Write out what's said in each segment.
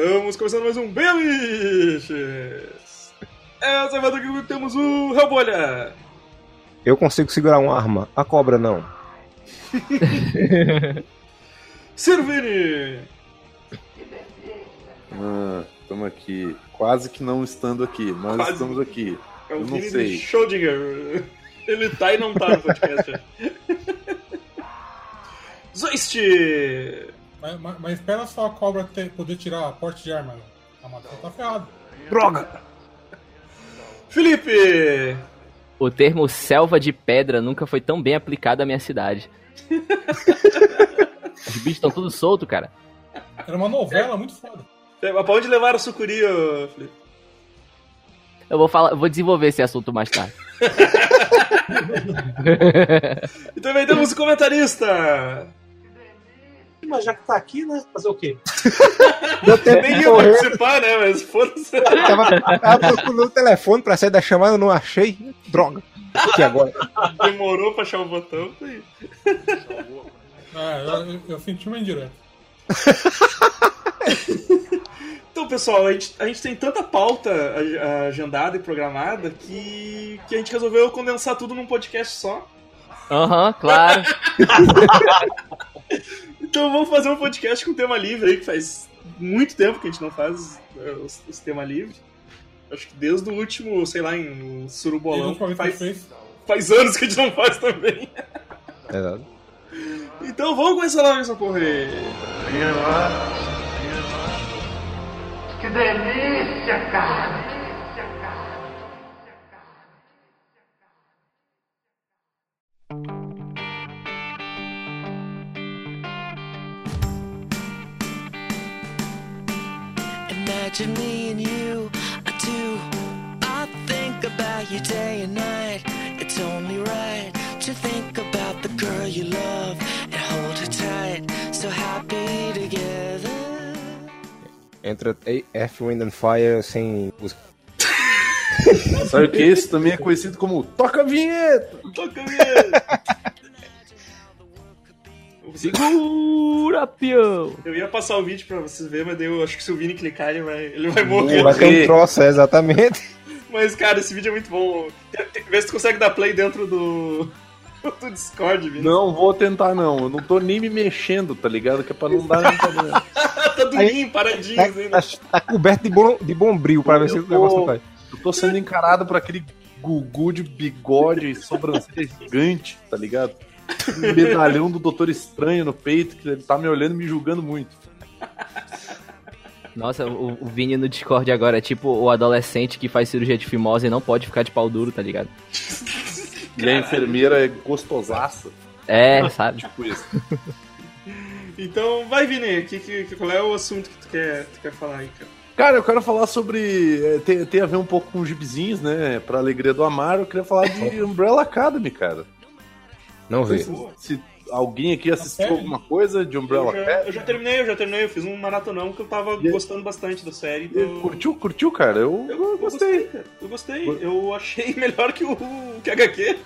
Estamos começando mais um Beliches! Essa semana aqui temos o Rebolha! Eu consigo segurar uma arma, a cobra não. Servini! Ah, estamos aqui. Quase que não estando aqui, mas Quase. estamos aqui. É o Eu não Vini sei. de Schrödinger. Ele tá e não tá no podcast. Zoist! Mas, mas- mas espera só a cobra ter- poder tirar a porte de arma. A matéria tá ferrado. Droga! Felipe! O termo selva de pedra nunca foi tão bem aplicado à minha cidade. Os bichos estão tudo solto, cara. Era uma novela muito foda. É, Mas pra onde levar o sucuri, ô, Felipe? Eu vou falar, eu vou desenvolver esse assunto mais tarde. E também temos o comentarista! Mas já que tá aqui, né? Fazer o quê? Deu tempo Nem de ia correr. participar, né? Mas foda-se. Tava, tava procurando o telefone pra sair da chamada, não achei. Droga. Que agora? Demorou pra achar o botão. tá aí. Ah, eu, eu- senti uma indireta. Então, pessoal, a gente, a gente tem tanta pauta agendada e programada que, que a gente resolveu condensar tudo num podcast só. Aham, claro. Então vamos fazer um podcast com tema livre aí, que faz muito tempo que a gente não faz é, os, os tema livre. Acho que desde o último, sei lá, em Surubolão, faz, faz anos que a gente não faz também. Exato. Então vamos começar logo essa porra aí. Que delícia, cara! Imagine me and you, I do. I think about you day and night. It's only right to think about the girl you love and hold her tight. So happy together. Entra F, Wind and Fire sem música. Sabe que esse também é conhecido como Toca a Vinheta! Toca mesmo. Segura, peão! Eu ia passar o vídeo pra vocês verem, mas daí eu acho que se o Vini clicar, ele vai, ele vai morrer. Vai ter um troço, é, exatamente. Mas, cara, esse vídeo é muito bom. Vê se tu consegue dar play dentro do, do Discord, Vini. Não vou tentar, não. Eu não tô nem me mexendo, tá ligado? Que é pra não dar nem problema. tá durinho, paradinho, Tá, assim, né? tá- tá coberto de, bom, de bombril pra ver se Eu o negócio cai. Eu tô sendo encarado por aquele gugu de bigode e sobrancelha gigante, tá ligado? Um medalhão do Doutor Estranho no peito, que ele tá me olhando e me julgando muito. Nossa, o, o Vini no Discord agora é tipo o adolescente que faz cirurgia de fimose e não pode ficar de pau duro, tá ligado? E a enfermeira é gostosaça. É, sabe? Tipo isso. Então, vai, Vini. Que, que, qual é o assunto que tu quer, tu quer falar aí, cara? Cara, eu quero falar sobre. é, Tem, tem a ver um pouco com os gibizinhos, né? Pra alegria do Amaro, eu queria falar de Umbrella Academy, cara. Não vê. Se alguém aqui assistiu série? alguma coisa de Umbrella Eu já, Academy. eu já terminei, eu já terminei. Eu fiz um maratonão que eu tava E gostando bastante da série. Então... Curtiu, curtiu, cara? Eu, Eu, eu eu gostei. cara. Eu gostei. Eu achei melhor que o que HQ.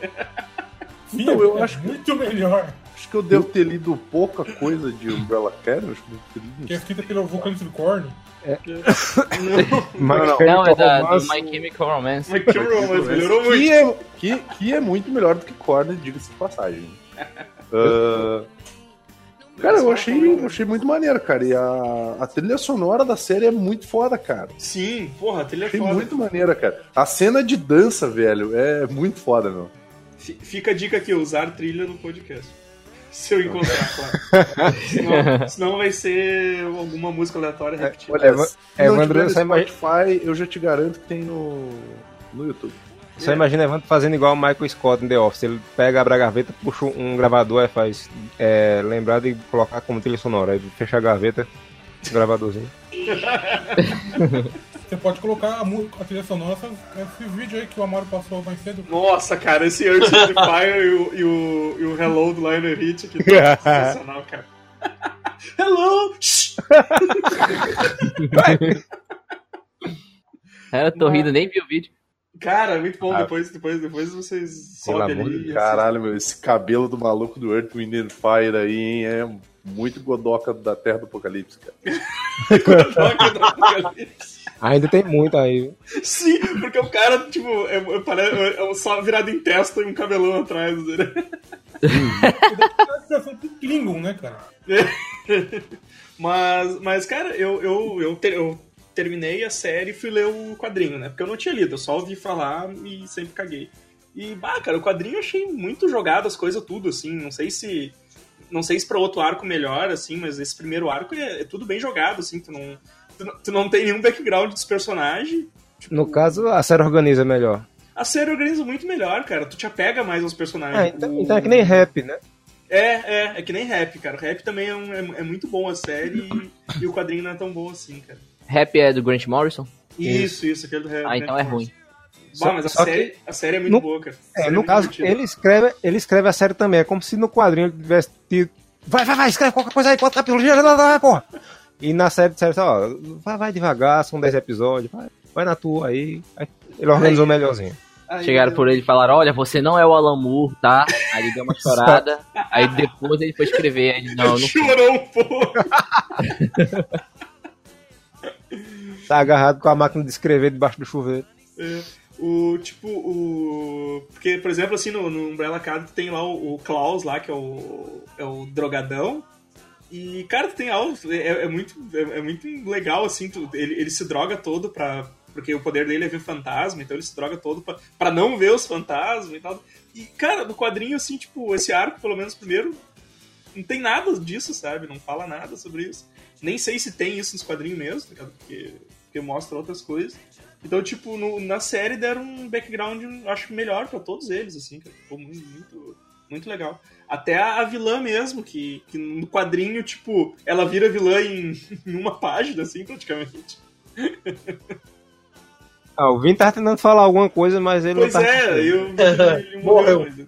Sim, Então, eu é acho que- muito melhor. Acho que eu devo ter lido pouca coisa de Umbrella Academy. Acho que eu ter lido Que é escrita pelo vocalista do Korn. Mas não. Não, é da, do My Chemical Romance. Mas que romance, melhorou muito. que, é, que, que é muito melhor do que Korn, diga-se de passagem. Ah, cara, eu achei, eu achei muito maneiro, cara. E a, a trilha sonora da série é muito foda, cara. Sim, porra, a trilha é Achei foda. muito maneira, cara. A cena de dança, velho, é muito foda, meu. Fi- Fica a dica aqui, usar trilha no podcast. Se eu encontrar, claro. senão, senão vai ser alguma música aleatória repetida. Olha, Eva- se não no imagina- Spotify, eu já te garanto que tem no, no YouTube. Só imagina Evandro fazendo igual o Michael Scott em The Office. Ele pega, abre a gaveta, puxa um gravador, aí faz é, lembrar de colocar como trilha sonora. Aí fecha a gaveta, gravadorzinho. Você pode colocar a, mu- a trilha sonora, esses vídeos aí que o Amaro passou mais cedo. Nossa, cara, esse Earth to Fire e o, e, o, e o Hello do Lionel Hit aqui tá sensacional, cara. Hello! Shh! Eu tô rindo, nem vi o vídeo. Cara, muito bom. Ah. Depois, depois, depois vocês sobem ali. de Caralho, meu, esse cabelo do maluco do Earth, Wind and Fire aí, hein, é Muito Godoka da Terra do Apocalipse, cara. Godoka do Apocalipse. Ainda tem muito aí. Sim, porque o cara, tipo, é, é, é um só virado em testa e um cabelão atrás. Né? Klingon, né, cara? Mas, mas cara, eu, eu, eu, ter- eu terminei a série e fui ler o quadrinho, né? Porque eu não tinha lido, eu só ouvi falar e sempre caguei. E, bah, cara, o quadrinho eu achei muito jogado as coisas tudo, assim. Não sei se. Não sei se pra outro arco melhor, assim, mas esse primeiro arco é, é tudo bem jogado, assim. Tu não, tu, não, tu não tem nenhum background dos personagens. No caso, a série organiza melhor. A série organiza muito melhor, cara. Tu te apega mais aos personagens. Ah, então, O- então é que nem rap, né? É, é, é que nem rap, cara. O rap também é, um- é- é muito bom a série e, e o quadrinho não é tão bom assim, cara. Rap é do Grant Morrison? Isso, isso, aquele do rap. Ah, então é ruim. Bah, mas a Só que- série, a série é muito No- boa, cara. É, série no caso, divertida. ele escreve, ele escreve a série também. É como se no quadrinho ele tivesse tido. Vai, vai, vai, escreve qualquer coisa aí, quanto capítulo, porra. E na série disseram assim, ó, vai, vai devagar, são 10 episódios, vai, vai na tua aí. Aí ele organizou melhorzinho. Aí, Chegaram por ele e falaram, olha, você não é o Alan Moore, tá? Aí ele deu uma chorada, aí depois ele foi escrever, aí ele, não, não Chorou um pouco. Tá agarrado com a máquina de escrever debaixo do chuveiro. É, o, tipo, o... Porque, por exemplo, assim, no, no Umbrella Academy tem lá o, o Klaus lá, que é o, é o drogadão. E, cara, tem algo... É, é muito, é, é muito legal, assim, tu- ele, ele se droga todo pra... Porque o poder dele é ver fantasma, então ele se droga todo pra, pra não ver os fantasmas e tal. E, cara, no quadrinho, assim, tipo, esse arco, pelo menos primeiro, não tem nada disso, sabe? Não fala nada sobre isso. Nem sei se tem isso nos quadrinhos mesmo, tá? Porque, porque mostra outras coisas. Então, tipo, no- na série deram um background, acho, melhor pra todos eles, assim. Ficou muito, muito legal. Até a, a vilã mesmo, que, que no quadrinho, tipo, ela vira vilã em, em uma página, assim, praticamente. Ah, o Vin tá tentando falar alguma coisa, mas ele Pois não tá. é, eu, ele morreu. Mas,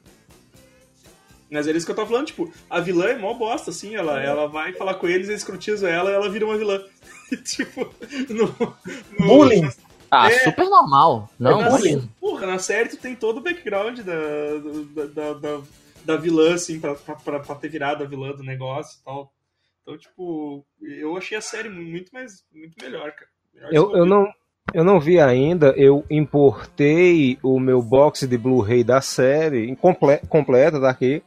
mas era isso que eu tava falando, tipo, a vilã é mó bosta, assim, ela, ela vai falar com eles, eles escrotizam ela e ela vira uma vilã. tipo, no, no- Bullying. Ah, É. super normal. Não, na, bullying. porra, na série tu tem todo o background da, da, da, da, da vilã, assim, pra, pra, pra, ter virado a vilã do negócio e tal. Então, tipo, eu achei a série muito mais muito melhor, cara. Melhor Eu, eu, não, eu não vi ainda, eu importei o meu box de Blu-ray da série, incomple- completa daqui,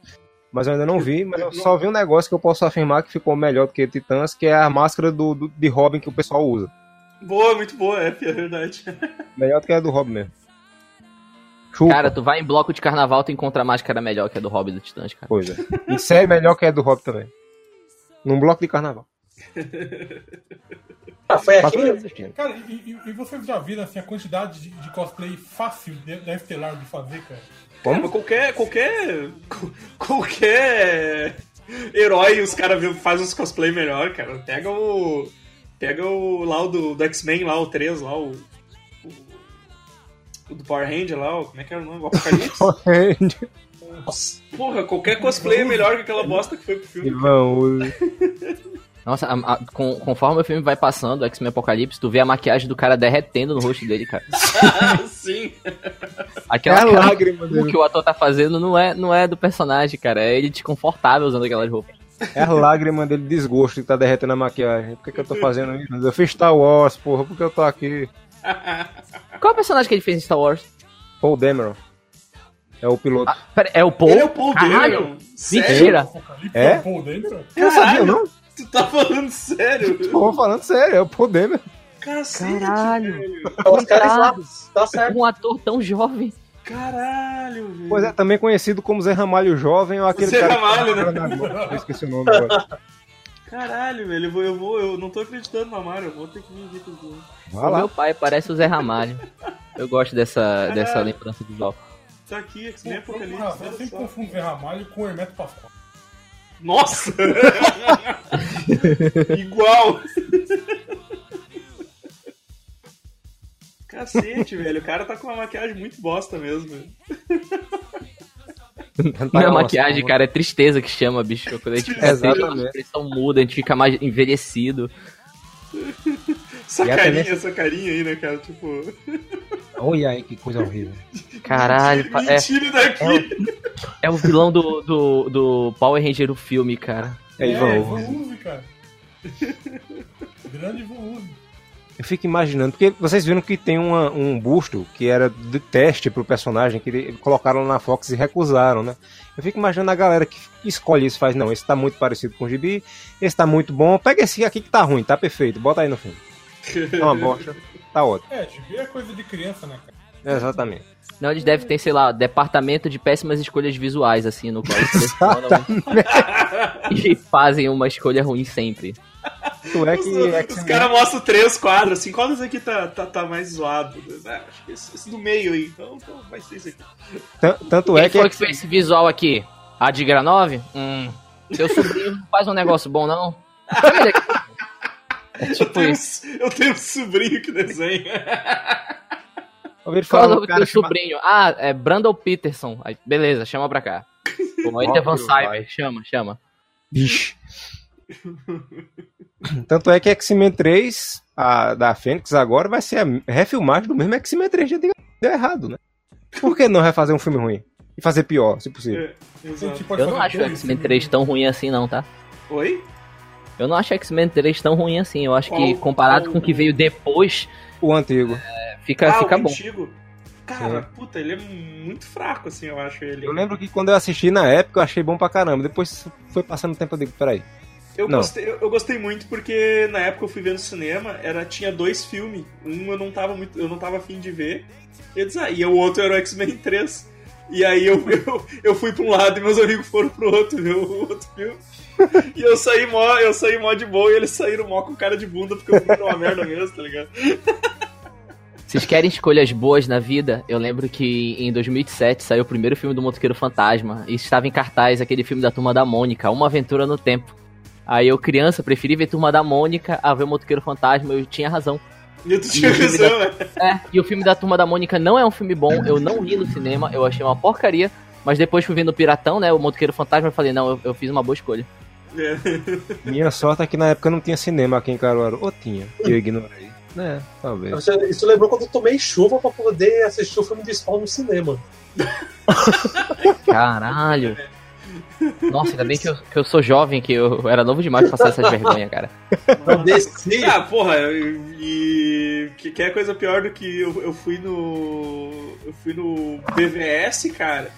mas eu ainda não vi, mas eu só vi um negócio que eu posso afirmar que ficou melhor do que Titãs, que é a máscara do, do- de Robin que o pessoal usa. Boa, muito boa, é, é verdade. Melhor do que a do Robin mesmo. Chupa, Cara, tu vai em bloco de carnaval, tu encontra a máscara melhor que a do Hobby do Titãs, cara. coisa. E série melhor que a do Robin também. Num bloco de carnaval. Ah, foi aqui. Cara, e, e- e vocês já viram assim, a quantidade de, de cosplay fácil de- da Estelar de fazer, cara? É, mas qualquer. qualquer. qualquer herói, os caras fazem uns cosplay melhor, cara. Pega o. Pega o lá o do, do X-Men, lá, o 3, lá, o do Power Ranger lá, o- como é que era o nome? O Apocalipse? Porra, qualquer cosplay é melhor que aquela bosta que foi pro filme. Ivan usa. Nossa, a- a- com- conforme o filme vai passando, X-Men Apocalipse, tu vê a maquiagem do cara derretendo no rosto dele, cara. Sim. Aquela É lágrima dele. que o ator tá fazendo não é, não é do personagem, cara. É ele desconfortável usando aquelas roupas. É a lágrima dele de desgosto que tá derretendo a maquiagem. Por que, que eu tô fazendo isso? Eu fiz Star Wars, porra, por que eu tô aqui? Qual é o personagem que ele fez em Star Wars? Paul Dameron. É o piloto. Ah, pera, é o Paul? Ele é o Paul Caralho! Dameron? Sério? Mentira! É? o Paul dentro? Eu não sabia, não? Tu tá falando sério? Tô falando sério, é o Paul Dameron. Cacete, Caralho. velho. Os caras lá. Tá certo. Um ator tão jovem. Caralho, velho. Pois é, também conhecido como Zé Ramalho Jovem ou aquele Zé cara. Ramalho, né? Eu esqueci o nome agora. Caralho, velho, eu vou, eu vou, eu não tô acreditando na Mario, eu vou ter que vir aqui tudo. Vai O lá. meu pai parece o Zé Ramalho. Eu gosto dessa, dessa lembrança visual. Tá aqui, Por alguma Apocalipse. eu sempre só. confundo Zé Ramalho com o Hermeto Pascoal. Nossa! Igual! Cacete, velho, o cara tá com uma maquiagem muito bosta mesmo. Não é maquiagem, cara, é tristeza que chama, bicho. Quando a gente fica Exatamente. triste, a expressão muda, a gente fica mais envelhecido. Essa E carinha, essa carinha aí, né, cara? Tipo, Olha aí que coisa horrível. Caralho, pa- me é, tire daqui! é o vilão do, do, do Power Ranger do filme, cara. É é. Ivan Uzi, cara. Grande Ivan. Eu fico imaginando, porque vocês viram que tem uma- um busto que era de teste pro personagem, que ele- colocaram na Fox e recusaram, né? Eu fico imaginando a galera que escolhe isso, faz, não, esse tá muito parecido com o Gibi, esse tá muito bom, pega esse aqui que tá ruim, tá perfeito, bota aí no filme. É uma bosta, tá ótimo. É, tipo, é coisa de criança, né, cara? Exatamente. Não, eles devem ter, sei lá, departamento de péssimas escolhas visuais, assim, no qual eles e fazem uma escolha ruim sempre. Tu é Os, que os X-Men- caras mostram três quadros, assim, qual desse aqui tá, tá, tá mais zoado? Ah, acho que esse, esse do meio aí, então, então vai ser esse aqui. tan- tanto Quem é que foi que fez esse visual aqui? A de Granove? Hum. Seu sobrinho não faz um negócio bom, não? É Eu tipo tenho, isso. um- eu tenho um sobrinho que desenha. ouvi Qual é o nome do cara teu chama- sobrinho? Ah, é Brandon Peterson. Aí, beleza, chama pra cá. Pô, Enter Van. Cyber, chama, chama. Bicho. Tanto é que X-Men 3, a, da Fênix, agora vai ser a refilmagem do mesmo X-Men 3 de antigamente. Deu errado, né? Por que não refazer um filme ruim? E fazer pior, se possível. É, Eu não acho o X-Men filmes, 3 né? tão ruim assim, não, tá? Oi? Eu não acho X-Men 3 tão ruim assim. Eu acho que Qual- comparado qual- com o que veio depois, O antigo. é, fica, ah, fica o bom. antigo. Cara, puta, ele é muito fraco, assim, eu acho ele. Eu lembro que quando eu assisti na época eu achei bom pra caramba. Depois foi passando o tempo eu digo, peraí. Eu Não. gostei, eu, eu gostei muito porque na época eu fui ver no cinema, era, tinha dois filmes. Um eu não tava muito. Eu não tava afim de ver. E, eu disse, ah, e o outro era o X-Men 3. E aí eu, eu, eu fui pra um lado e meus amigos foram pro outro ver o outro filme. E eu saí mó, eu saí mó de boa e eles saíram mó com cara de bunda porque filme era uma merda mesmo, tá ligado? Vocês querem escolhas boas na vida? Eu lembro que em 2007 saiu o primeiro filme do Motoqueiro Fantasma e estava em cartaz aquele filme da Turma da Mônica, Uma Aventura no Tempo. Aí eu, criança, preferi ver Turma da Mônica a ver o Motoqueiro Fantasma, eu tinha razão. E tu tinha o filme razão, né? É, e o filme da Turma da Mônica não é um filme bom, eu não ri no cinema, eu achei uma porcaria, mas depois fui vendo Piratão, né, o Motoqueiro Fantasma, eu falei, não, eu, eu fiz uma boa escolha. É. Minha sorte é que na época não tinha cinema aqui em Caruaru. Ou tinha, que eu ignorei. É, talvez. Isso, isso lembrou quando eu tomei chuva pra poder assistir o filme de Spawn no cinema. Caralho. Nossa, ainda bem que eu, que eu sou jovem, que eu era novo demais pra passar essas vergonhas, cara. Eu desci. Ah, porra, e. Que, que é coisa pior do que eu, eu fui no. Eu fui no BVS, cara.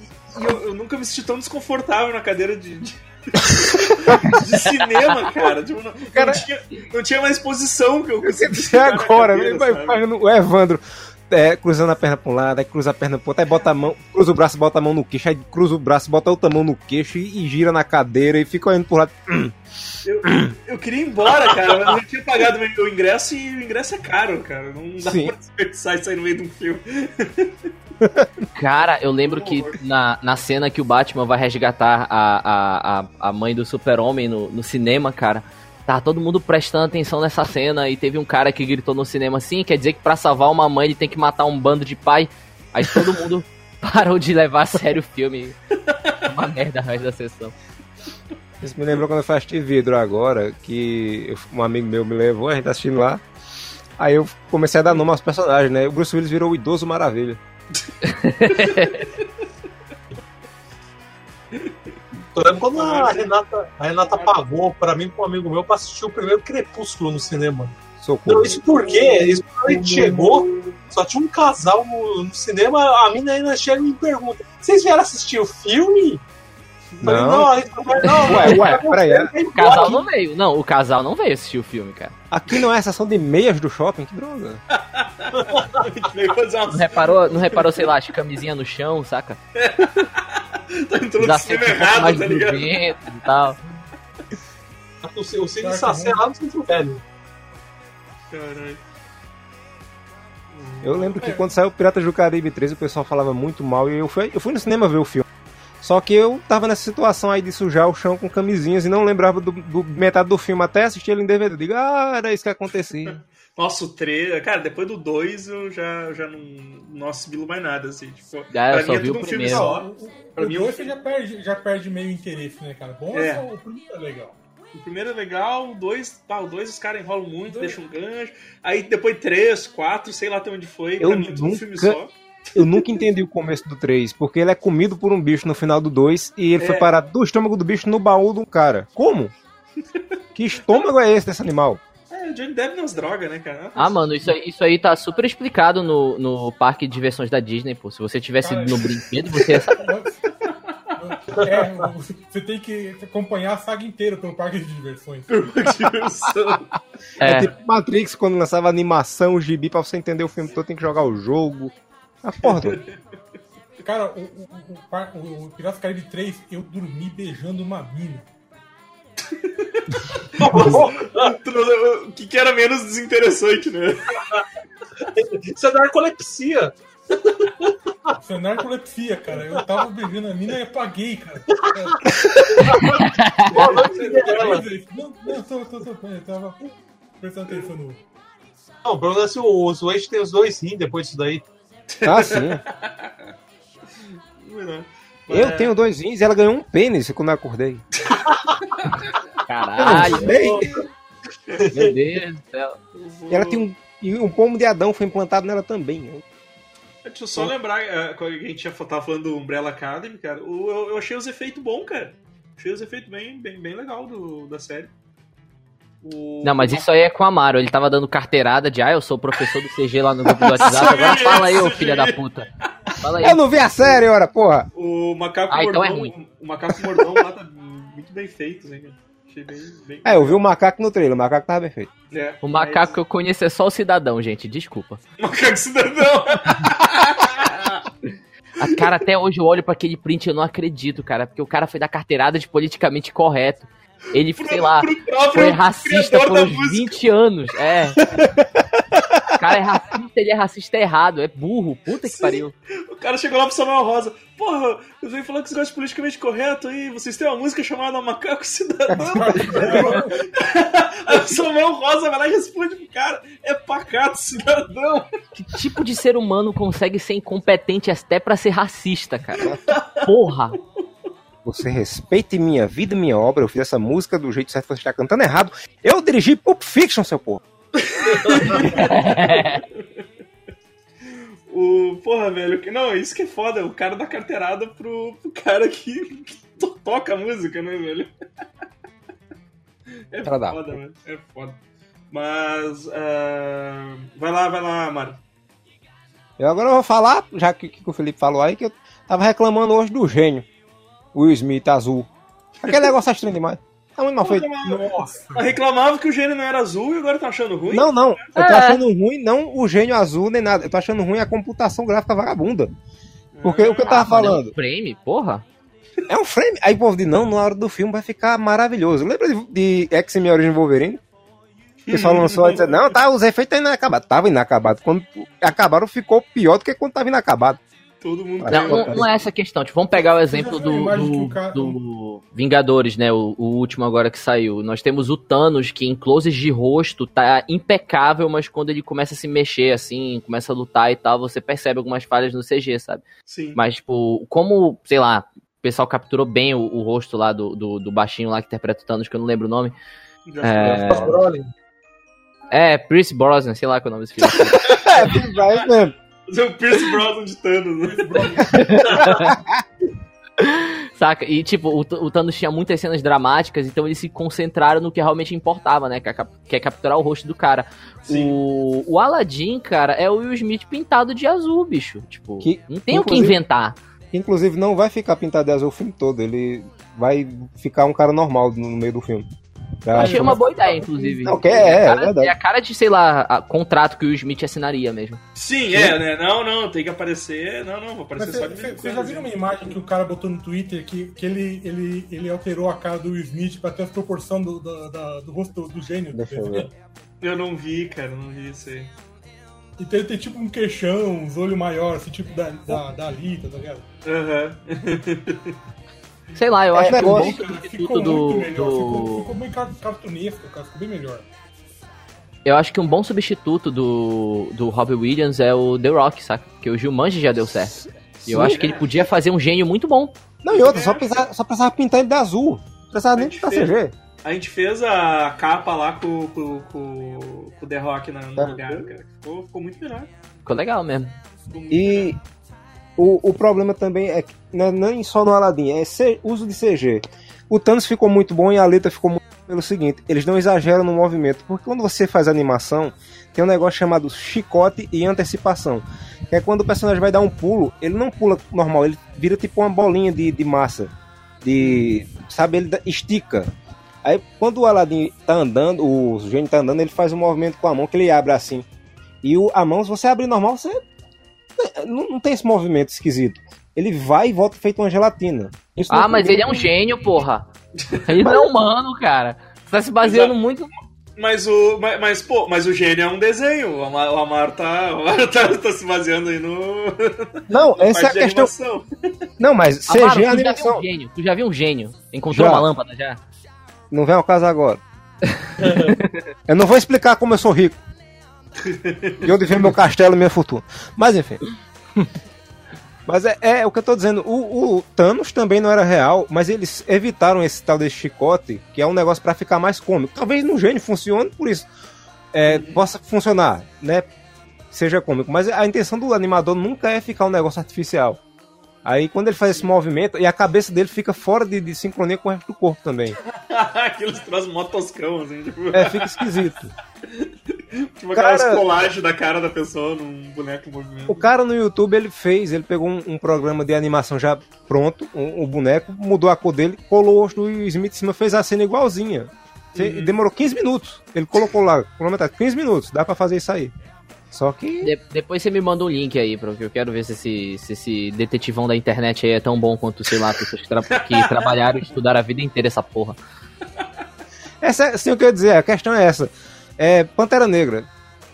E, e eu, eu nunca me senti tão desconfortável na cadeira de. de... de cinema, cara. Tipo, não, Cara- não, tinha, não tinha mais posição que eu conseguia é ficar na agora, cadeira, vai- vai no- o Evandro é, cruzando a perna pra um lado, aí cruza a perna pro outro, aí bota a mão, cruza o braço, bota a mão no queixo, aí cruza o braço, bota outra mão no queixo e, e gira na cadeira e fica olhando pro lado. Eu, eu queria ir embora, cara, mas eu tinha pagado meu- o ingresso e o ingresso é caro, cara. Não dá Sim. pra desperdiçar isso aí no meio de um filme. Cara, eu lembro que na, na cena que o Batman vai resgatar a, a, a, a mãe do super-homem no, no cinema, cara, tá todo mundo prestando atenção nessa cena e teve um cara que gritou no cinema assim, quer dizer que pra salvar uma mãe ele tem que matar um bando de pai. Aí todo mundo parou de levar a sério o filme. Uma merda resto da sessão. Isso me lembrou quando eu fui assistir vidro agora, que um amigo meu me levou, a gente tá assistindo lá. Aí eu comecei a dar nome aos personagens, né? O Bruce Willis virou o idoso maravilha. Eu lembro quando a Renata, a Renata pagou pra mim pra um amigo meu pra assistir o primeiro Crepúsculo no cinema. Socorro. Não, isso porque, isso quando a gente chegou, só tinha um casal no, no cinema, a mina ainda chega e me pergunta: vocês vieram assistir o filme? Eu falei, Não. a gente não vai, não. Ué, ué, peraí, é- O casal aqui. não veio. Não, o casal não veio assistir o filme, cara. Aqui não é a sessão de meias do shopping, que droga. A gente veio fazer Não reparou, não reparou sei lá, as camisinhas no chão, saca? Tá entrando no cinema errado, mais tá ligado? grudentos e tal. O, Cine Sacé lá no Centro Velho. Caralho. Eu lembro que quando saiu Piratas do Caribe 3, o pessoal falava muito mal e eu fui, eu fui no cinema ver o filme. Só que eu tava nessa situação aí de sujar o chão com camisinhas e não lembrava do, do- metade do filme até assistir ele em DVD. Eu digo, ah, era isso que acontecia. Nossa, o 3. Cara, depois do 2 eu já, já não, não assimilo mais nada, assim. Tipo, Já, eu pra só mim é tudo o um filme primeiro. só. O Pra mim, o- dois você já perde, já perde meio interesse, né, cara? Bom É. é. só o primeiro é legal. O primeiro é legal, o 2, ah, o 2 os caras enrolam muito, Dois. deixam um gancho. Aí depois 3, 4, sei lá até onde foi. Eu pra mim é tudo um nunca- filme só. Eu nunca entendi o começo do 3, porque ele é comido por um bicho no final do 2 e ele É. foi parar do estômago do bicho no baú de um cara. Como? Que estômago é esse desse animal? É, Johnny Depp nas drogas, né, cara? Ah, mano, isso aí, isso aí tá super explicado no, no parque de diversões da Disney, pô. Se você tivesse ido no brinquedo, você ia saber. É, você tem que acompanhar a saga inteira pelo parque de diversões. Diversão. É, É, tipo Matrix, quando lançava animação, o gibi, pra você entender o filme todo, tem que jogar o jogo. A porra. Cara, o, o, o, o, o Piratas Caribe 3, eu dormi beijando uma mina. O que, que era menos desinteressante, né? Isso é narcolepsia. Isso é narcolepsia, cara. Eu tava beijando a mina e apaguei, cara. Não, não, tô, tô, tô, tô, eu tava prestando atenção no. Não, o problema é se o Zoete tem os dois rins depois disso daí. Ah, sim. Eu tenho dois rins e ela ganhou um pênis quando eu acordei. caralho. Bem, Meu Deus do céu. e ela tem um, e um pomo de Adão foi implantado nela também. Deixa eu só lembrar, é, quando a gente tava falando do Umbrella Academy, cara, o- eu, eu achei os efeitos bons, cara. Achei os efeitos bem, bem, bem legal do, da série. O- Não, mas isso aí é com o Amaro. Ele tava dando carteirada de, ah, eu sou professor do CG lá no grupo do WhatsApp. Agora fala aí, ô filha da puta. Fala aí. Eu não vi a série, ora, porra! O macaco Ah, então é mordão, ruim. o macaco mordão lá tá muito bem feito, né? Achei bem, bem... É, eu vi o macaco no trailer, o macaco tava bem feito. É, O macaco que eu conheço é só o cidadão, gente. Desculpa. mas- Macaco cidadão! Ah, Cara, até hoje eu olho pra aquele print e eu não acredito, cara. Porque o cara foi da carteirada de politicamente correto. Ele, sei lá, Pro foi racista por uns música. 20 anos. É. O cara é racista, ele é racista errado. É burro. Puta que Sim. pariu. O cara chegou lá pro Samuel Rosa. Porra, eu venho falando que vocês gostam de politicamente correto aí. Vocês têm uma música chamada Macaco Cidadão. aí o Samuel Rosa vai lá e responde pro cara: É pacato cidadão. Que tipo de ser humano consegue ser incompetente até pra ser racista, cara? Porra. Você respeite minha vida e minha obra. Eu fiz essa música do jeito certo, você está cantando errado. Eu dirigi Pulp Fiction, seu porra. O, porra, velho, que- não, isso que é foda, o cara dá carteirada pro, pro cara que, que to- toca a música, né, velho? É dá. foda, velho, é foda. Mas, ah, vai lá, vai lá, Mário. Eu agora vou falar, já que, que o Felipe falou aí, que eu tava reclamando hoje do gênio. Will Smith azul. Aquele negócio estranho demais. Muito mal feito. Nossa. Reclamava que o gênio não era azul e agora tá achando ruim? Não, não. Eu tô É. achando ruim não o gênio azul nem nada. Eu tô achando ruim a computação gráfica vagabunda. Porque o que eu tava falando, Frame, porra. é um frame. Aí o povo diz, não, na hora do filme vai ficar maravilhoso. Lembra de, de X-Men Origem Wolverine? O pessoal lançou e disse, não, tá, os efeitos tá inacabados. Tava inacabado. Quando acabaram, ficou pior do que quando tava inacabado. Todo mundo Não, Não, não, não é essa a questão. Tipo, vamos pegar o exemplo do, do, cara- do Vingadores, né? O, o último agora que saiu. Nós temos o Thanos, que em closes de rosto tá impecável, mas quando ele começa a se mexer, assim, começa a lutar e tal, você percebe algumas falhas no CG, sabe? Sim. Mas, tipo, como, sei lá, o pessoal capturou bem o, o rosto lá do, do, do baixinho lá que interpreta o Thanos, que eu não lembro o nome. Já É, é Pierce Brosnan, sei lá qual é o nome desse filme. É, vai mesmo. Fazer o Pierce Brosnan de Thanos, né? Saca? E, tipo, o, o Thanos tinha muitas cenas dramáticas, então eles se concentraram no que realmente importava, né? Que é, cap- que é capturar o rosto do cara. Sim. O, o Aladdin, cara, é o Will Smith pintado de azul, bicho. Tipo, Que, não tem o que inventar. Inclusive, não vai ficar pintado de azul o filme todo. Ele vai ficar um cara normal no meio do filme. Já- Achei uma boa ideia, inclusive. Não, que é, a é cara, verdade. é a cara de, sei lá, a- contrato que o Will Smith assinaria mesmo. Sim, é, né? Não, não, tem que aparecer. Não, não, vou aparecer Mas só de vez em Vocês já viram uma imagem que o cara botou no Twitter que, que ele, ele, ele alterou a cara do Will Smith pra ter a proporção do, do, da- do rosto do, do gênio? Deixa eu ver. Eu não vi, cara, não vi isso aí. Então ele tem tipo um queixão, uns olhos maiores, assim, tipo da, da, da Alita, tá ligado? Aham. Sei lá, eu É, acho que um negócio- bom substituto do. melhor, ficou, do... ficou bem car- cartunesco, cara, ficou bem melhor. Eu acho que um bom substituto do, do Robbie Williams é o The Rock, saca? Porque o Gilmanji já deu certo. E eu acho que ele podia fazer um gênio muito bom. Não, e outra, só precisava, só precisava pintar ele de azul. Não precisava nem A gente pintar fez. CG. A gente fez a capa lá com, com, com, com o The Rock na- no É. lugar, cara. Ficou, ficou muito melhor. Ficou legal mesmo. Ficou muito E o, o problema também é que não é nem só no Aladdin, é uso de CG. O Thanos ficou muito bom e a letra ficou muito bom pelo seguinte, eles não exageram no movimento, porque quando você faz animação, tem um negócio chamado chicote e antecipação, que é quando o personagem vai dar um pulo, ele não pula normal, ele vira tipo uma bolinha de, de massa, de, sabe, ele estica. Aí quando o Aladdin tá andando, o gênio tá andando, ele faz um movimento com a mão que ele abre assim. E o, a mão, se você abrir normal, você não, não tem esse movimento esquisito. Ele vai e volta feito uma gelatina. Isso Ah, não- mas ele é um gênio, porra. Ele não é humano, cara. Você tá se baseando muito. Mas o. Mas, mas, pô, mas o gênio é um desenho. O Amar, o Amar tá, o tá, tá se baseando aí no. Não, essa é a questão. animação. Não, mas Amaro, CG é tu já viu animação. um gênio? Tu já viu um gênio? Encontrou Já. uma lâmpada já? Não vem ao caso agora. eu não vou explicar como eu sou rico. De onde vem meu castelo e minha fortuna. Mas enfim. Mas é, é o que eu tô dizendo. O, o Thanos também não era real, mas eles evitaram esse tal desse chicote, que é um negócio pra ficar mais cômico. Talvez no gênio funcione por isso. É, possa funcionar, né? Seja cômico. Mas a intenção do animador nunca é ficar um negócio artificial. Aí quando ele faz esse movimento, e a cabeça dele fica fora de, de sincronia com o resto do corpo também. Aqueles troços mó toscão, assim, tipo. É, fica esquisito. tipo aquelas cara- colagens da cara da pessoa num boneco em movimento. O cara no YouTube ele fez, ele pegou um, um programa de animação já pronto, um, um boneco, mudou a cor dele, colou o rosto do Will Smith em cima, fez a cena igualzinha. Fe- Demorou 15 minutos. Ele colocou lá, cronometrado, 15 minutos, dá pra fazer isso aí. Só que. De- depois você me manda um link aí, porque eu quero ver se esse, se esse detetivão da internet aí é tão bom quanto, sei lá, pessoas que, tra- que trabalharam e estudaram a vida inteira essa porra. Essa, assim, o que eu ia dizer, a questão é essa. É Pantera Negra.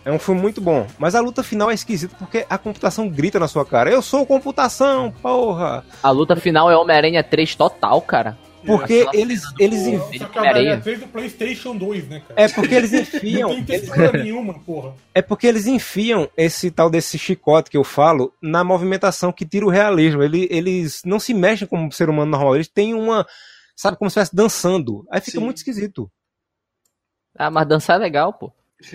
É um filme muito bom, mas a luta final é esquisita porque a computação grita na sua cara. Eu sou computação, porra! A luta final é Homem-Aranha 3 total, cara. Porque Aquela eles, eles, Ele Só que a Homem-Aranha. Homem-Aranha 3 do PlayStation 2, né, cara? é porque eles enfiam. Não tem eles- textura nenhuma, porra. É porque eles enfiam esse tal desse chicote que eu falo na movimentação que tira o realismo. Ele- eles não se mexem como um ser humano normal. Eles têm uma. Sabe, como se estivesse dançando. Aí fica Sim. muito esquisito. Ah, mas dançar é legal, pô.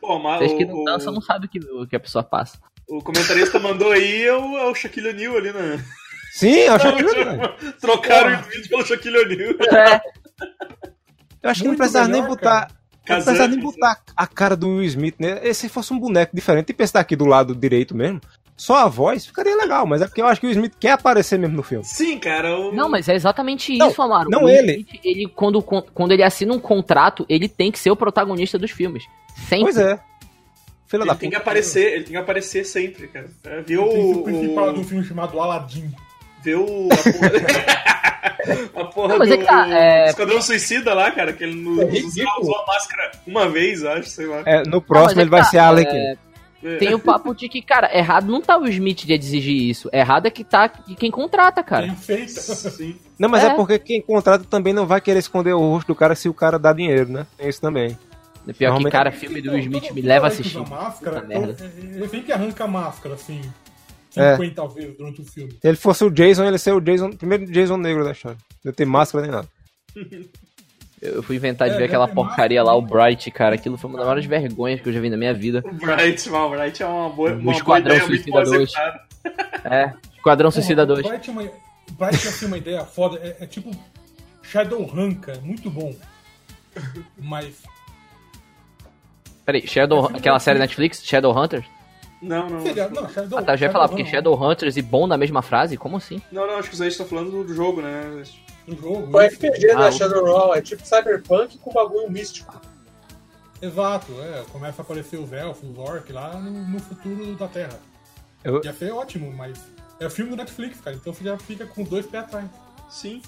Pô, mas Vocês que o, não dançam não sabem o que, o que a pessoa passa. o, o comentarista mandou aí é o, é o Shaquille O'Neal ali, né? Sim, eu acho que. é Trocaram o Smith pelo Shaquille O'Neal. É, Eu acho que não Muito precisava nem botar. cara. Não precisava nem botar a cara do Will Smith, né? E Se fosse um boneco diferente, tipo esse daqui do lado direito mesmo, só a voz ficaria legal, mas é porque eu acho que o Smith quer aparecer mesmo no filme. Sim, cara. O... Não, mas é exatamente Não, isso, Amaro. não O ele. Smith, ele quando, quando ele assina um contrato, ele tem que ser o protagonista dos filmes. Sempre. Pois é. Filha da Ele tem que puta. aparecer, ele tem que aparecer sempre, cara. É, Viu o o. principal de um o filme chamado Aladdin. viu a porra, a porra Não, mas do é que tá, é- Esquadrão Suicida lá, cara, que ele não É usou, a máscara uma vez, acho, sei lá. É, no Não, próximo mas é ele vai que tá, ser Alec. é, Tem o papo de que, cara, errado não tá o Smith de exigir isso. Errado é que tá de quem contrata, cara. Bem feito. Sim. Não, mas é. É. porque quem contrata também não vai querer esconder o rosto do cara se o cara dá dinheiro, né? Tem isso também. Pior que, cara, filme do Will Smith me leva a que assistir. Máscara, merda. ele sempre arranca a máscara, assim. É. 50 vezes durante o filme. Se ele fosse o Jason, ele ia ser o Jason, primeiro Jason negro da história. Não tem máscara nem nada. Eu fui inventar de É, ver aquela é porcaria massa, lá, o né? Bright, cara. Aquilo foi uma das maiores vergonhas que eu já vi na minha vida. O Bright, o Bright é uma boa, O uma boa Esquadrão ideia muito Suicida mal 2. executada. É, Esquadrão Suicida Porra, 2. O Bright tinha uma, o Bright assim, uma ideia foda. É, é tipo Shadowrun, cara. Muito bom. Mas Peraí, Shadow, aquela série Netflix, Shadowhunters? Não, não. Seria, não, Shadow, Ah, tá, já ia falar, porque Shadowrun Shadowhunters e bom na mesma frase? Como assim? Não, não, acho que os aí estão falando do jogo, né? Jogo. O isso. RPG Ah, da o- Shadowrun é tipo Cyberpunk com bagulho místico. Exato, é. Começa a aparecer os elfos, os orcs lá no, no futuro da Terra. Eu- Ia ser ótimo, mas é o filme do Netflix, cara. Então você já fica com dois pés atrás. Sim.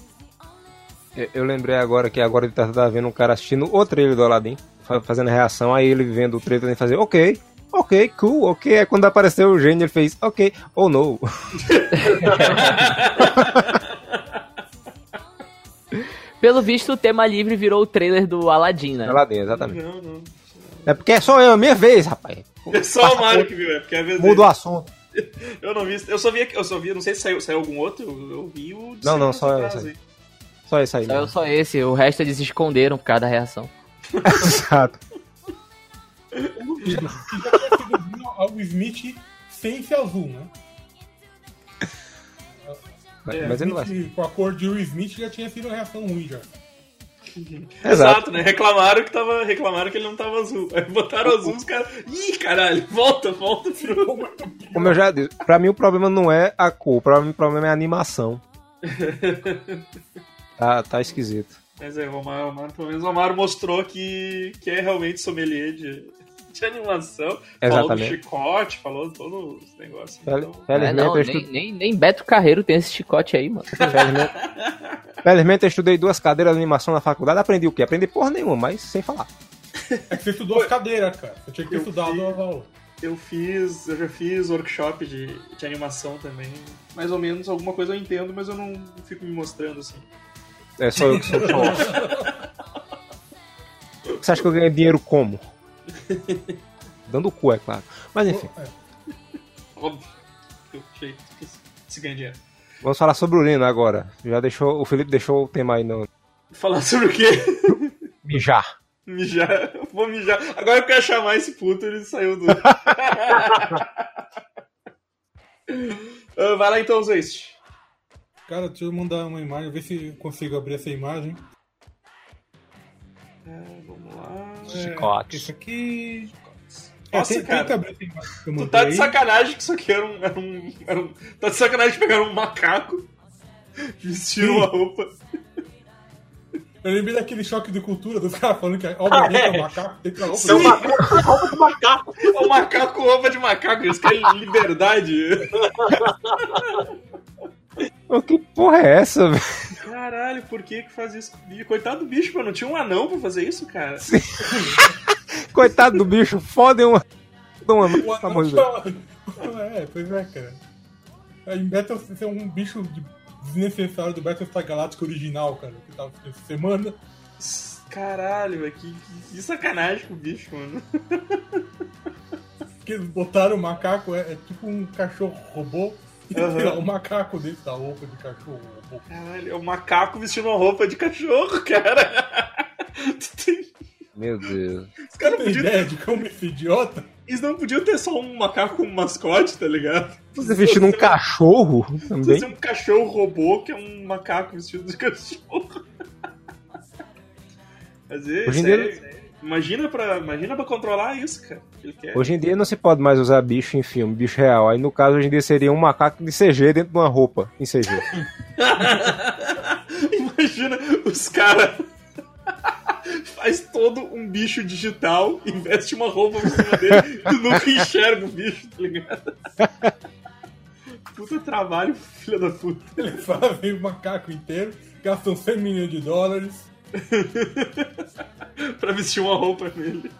Eu, eu lembrei agora que agora ele tá, tá vendo um cara assistindo o trailer do Aladdin, fa- fazendo reação, aí ele vendo o trailer e fazer, ok, ok, cool, ok. Aí quando apareceu o gênio, ele fez, ok, oh no. Pelo visto, o tema livre virou o trailer do Aladdin, né? Aladdin, exatamente. Não, não. É porque é só eu, minha vez, rapaz. É só o Mario que viu, é porque é a vez Muda o assunto. Eu não vi, eu só vi, eu só vi, não sei se saiu, saiu algum outro, eu, vi o de Não, não, só eu, só. Só isso aí. Saiu só esse, o resto eles esconderam por causa da reação. Exato. Que já tinha sido vindo ao Smith sem esse azul, né? É, mas ele não vai. Com a cor de Will Smith já tinha sido uma reação ruim já. Exato, né? Reclamaram que, tava, reclamaram que ele não tava azul. Aí botaram azul, os caras. Ih, caralho, volta, volta pro. Como eu já disse, pra mim o problema não é a cor, pra mim o problema é a animação. Tá, tá esquisito. Mas é, o Omar, o Omar, pelo menos o Omar mostrou que, que é realmente sommelier de, de animação. Falou do Exatamente. chicote, falou todos os negócios. Fel- Então, É, não, eu nem, estu- nem, nem Beto Carreiro tem esse chicote aí, mano. felizmente- felizmente eu estudei duas cadeiras de animação na faculdade, aprendi o quê? Aprendi porra nenhuma, mas sem falar. É que você estudou as cadeiras, cara. Você tinha que ter Eu estudado fiz- aulas. eu fiz, eu já fiz workshop de, de animação também. Mais ou menos alguma coisa eu entendo, mas eu não fico me mostrando assim. É só eu que sou. Você acha que eu ganhei dinheiro como? Dando o cu, é claro. Mas enfim, É. Óbvio. Eu achei que se ganha dinheiro. vamos falar sobre o Lino agora. Já deixou, o Felipe deixou o tema aí no Falar sobre o quê? mijar. Mijar. Vou mijar. Agora eu quero chamar esse puto, ele saiu do. Ah, Vai lá então, Zeist. Cara, deixa eu mandar uma imagem, ver se eu consigo abrir essa imagem. Vamos lá. Chicote. É, Isso aqui. Nossa, é, tem- cara. que eu Tu tá de sacanagem que isso aqui era um. Era um, era um tá de sacanagem de pegar um macaco, vestir uma roupa. Eu lembrei daquele choque de cultura dos caras falando que a obra Ah, é. é um macaco, tem que roupa. Macaco, roupa de macaco. É um macaco com roupa de macaco, eles querem liberdade. Ô, que porra é essa, velho? Caralho, por que que faz isso? Coitado do bicho, mano. Não tinha um anão pra fazer isso, cara. Coitado do bicho, O pelo anão amor de Deus. tá- É, pois é, cara. Aí, Em Battle, você é um bicho de- desnecessário do Battlestar Galactica original, cara, que tava essa semana. Caralho, velho. Que, que, que sacanagem com o bicho, mano. Que eles botaram o macaco, é, é tipo um cachorro robô. Tirar o macaco dentro da roupa de cachorro. Caralho, é um macaco vestindo uma roupa de cachorro, cara. Tu tem- Meu Deus. Os caras não podiam ideia de como esse idiota? Eles não podiam ter só um macaco como mascote, tá ligado? Você vestindo um cachorro Precisa também? ser um cachorro robô que é um macaco vestido de cachorro. Mas é, sério, dia- Imagina pra, imagina pra controlar isso, cara. Ele quer. Hoje em dia não se pode mais usar bicho em filme, bicho real. Aí no caso hoje em dia seria um macaco de CG dentro de uma roupa em CG. Imagina os caras. Faz todo um bicho digital, investe uma roupa por cima dele, tu nunca enxerga o bicho, tá ligado? Puta trabalho, filha da puta. Eles fazem o macaco inteiro, gastam 100 milhões de dólares. pra vestir uma roupa nele.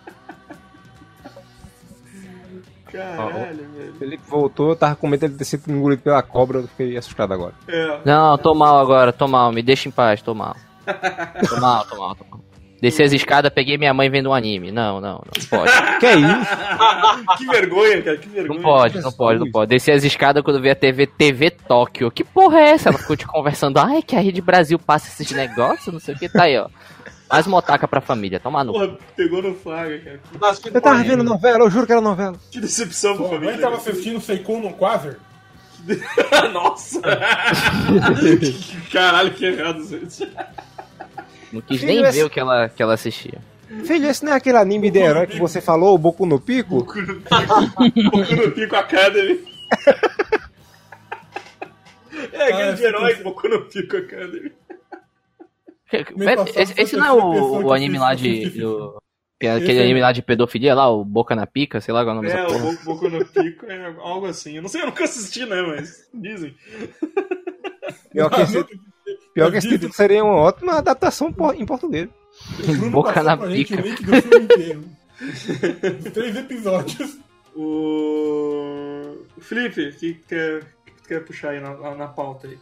Caralho, velho. Felipe voltou, eu tava com medo de ter sido engolido pela cobra, eu fiquei assustado agora. É. Não, tô mal agora, tô mal, me deixa em paz, tô mal. Tô mal, tô mal, tô mal. Desci as escadas, peguei minha mãe vendo um anime. Não, não, não pode. Que é isso? que vergonha, cara, que vergonha. Não pode, não pode, não pode. Desci as escadas quando vi a TV TV Tóquio. Que porra é essa? Ela ficou te conversando. Ai, que a Rede Brasil passa esses negócios, não sei o que. Tá aí, ó. Mais uma otaca pra família, toma no. Porra, pegou no flaga, cara. Nossa, Eu tava vendo novela, eu juro que era novela. Que decepção pra mãe família. tava assistindo Seikon no Quasar. Nossa! Caralho, que errado, gente. Não quis Filho, nem esse- ver o que ela, que ela assistia. Filho, esse não é aquele anime de herói que você falou, o Boku no Pico? Boku no Pico Academy. É aquele Ah, de herói, Boku no Pico Academy. Esse, esse não é o, o anime lá de. do- é aquele Esse aí. anime lá de pedofilia lá, o Boca na Pica, sei lá qual é o nome É, dessa o Boku no Pico é algo assim. Eu não sei, eu nunca assisti, né, mas dizem. Pior que esse, pior que esse título seria uma ótima adaptação em português. Boca na pica. o link do filme inteiro. Os três episódios. O. Felipe, o que que quer, que quer puxar aí na, na, na pauta aí?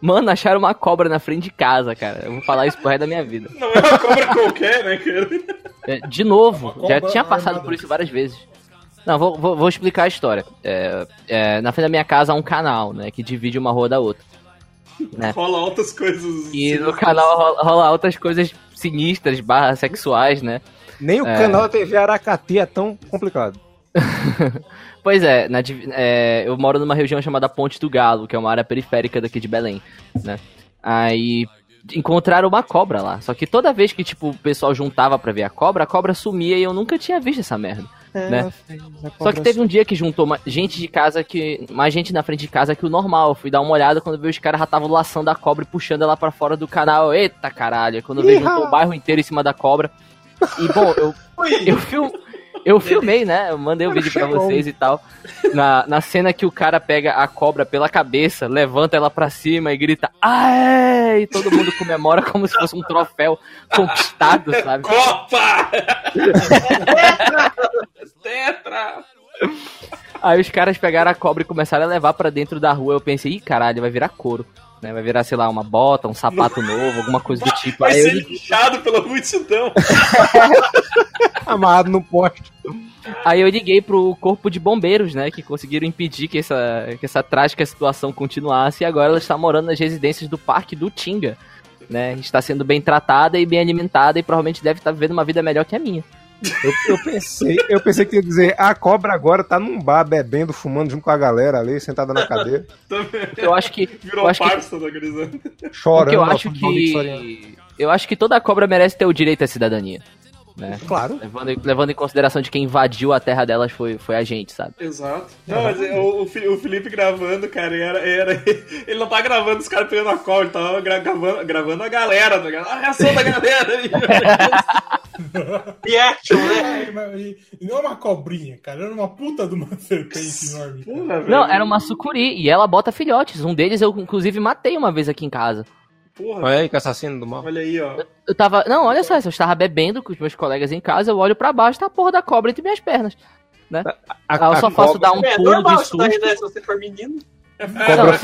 Mano, acharam uma cobra na frente de casa, cara. Eu vou falar isso pro resto da minha vida. Não é uma cobra qualquer, né, cara? É, De novo, Uma já tinha passado armada. por isso várias vezes. Não, vou, vou, vou explicar a história. É, é, na frente da minha casa há um canal, né, que divide uma rua da outra. É. Rola altas coisas. E no canal rola, rola outras coisas sinistras, barra sexuais, né? Nem o É. canal da TV Aracati é tão complicado. Pois é, na é, eu moro numa região chamada Ponte do Galo, que é uma área periférica daqui de Belém, né? Aí encontraram uma cobra lá. Só que toda vez que, tipo, o pessoal juntava pra ver a cobra, a cobra sumia e eu nunca tinha visto essa merda. né? Só que teve um dia que juntou gente de casa que. Mais gente na frente de casa que o normal. Eu fui dar uma olhada quando vi os caras já estavam laçando a cobra e puxando ela pra fora do canal. Eita caralho. Quando eu vi juntou o bairro inteiro em cima da cobra. E bom, eu. Eu, fil... eu filmei, né? Eu mandei o vídeo pra vocês e tal. Na, na cena que o cara pega a cobra pela cabeça, levanta ela pra cima e grita Aê! E todo mundo comemora como se fosse um troféu conquistado, sabe? Copa! Tetra! Aí os caras pegaram a cobra e começaram a levar pra dentro da rua. Eu pensei, ih, caralho, vai virar couro. Né? Vai virar, sei lá, uma bota, um sapato novo, alguma coisa do tipo. Vai Aí ser eu, lixado pela multidão. Amarrado no poste. aí eu liguei pro corpo de bombeiros, né? Que conseguiram impedir que essa, que essa trágica situação continuasse. E agora ela está morando nas residências do Parque do Tinga. Né? Está sendo bem tratada e bem alimentada e provavelmente deve estar vivendo uma vida melhor que a minha. Eu, eu pensei, eu pensei que ia dizer, a cobra agora tá num bar bebendo, fumando junto com a galera ali, sentada na cadeira, Eu acho que. Virou eu acho que parça da grisanda. chorando. Porque eu acho que. Eu acho que toda cobra merece ter o direito à cidadania. Né? Claro. Levando, levando em consideração de quem invadiu a terra delas foi, foi a gente, sabe? Exato. Não, mas é, o, o Felipe gravando, cara, era, era. Ele não tá gravando os caras pegando a cobra, ele tava gra- gravando, gravando a galera, tá ligado? A reação da galera. Reaction, né? É, E, não é uma cobrinha, cara. Era uma puta de uma serpente enorme. cara. Não, era uma sucuri e ela bota filhotes. Um deles eu, inclusive, matei uma vez aqui em casa. Porra. Olha aí, que assassino do mal. Olha aí, ó. Eu tava. Não, olha só, eu estava bebendo com os meus colegas em casa, eu olho pra baixo, tá a porra da cobra entre minhas pernas. Né? A, Aí eu só a faço cobra, dar um É pulo normal de susto. né? Se você for menino. cobra,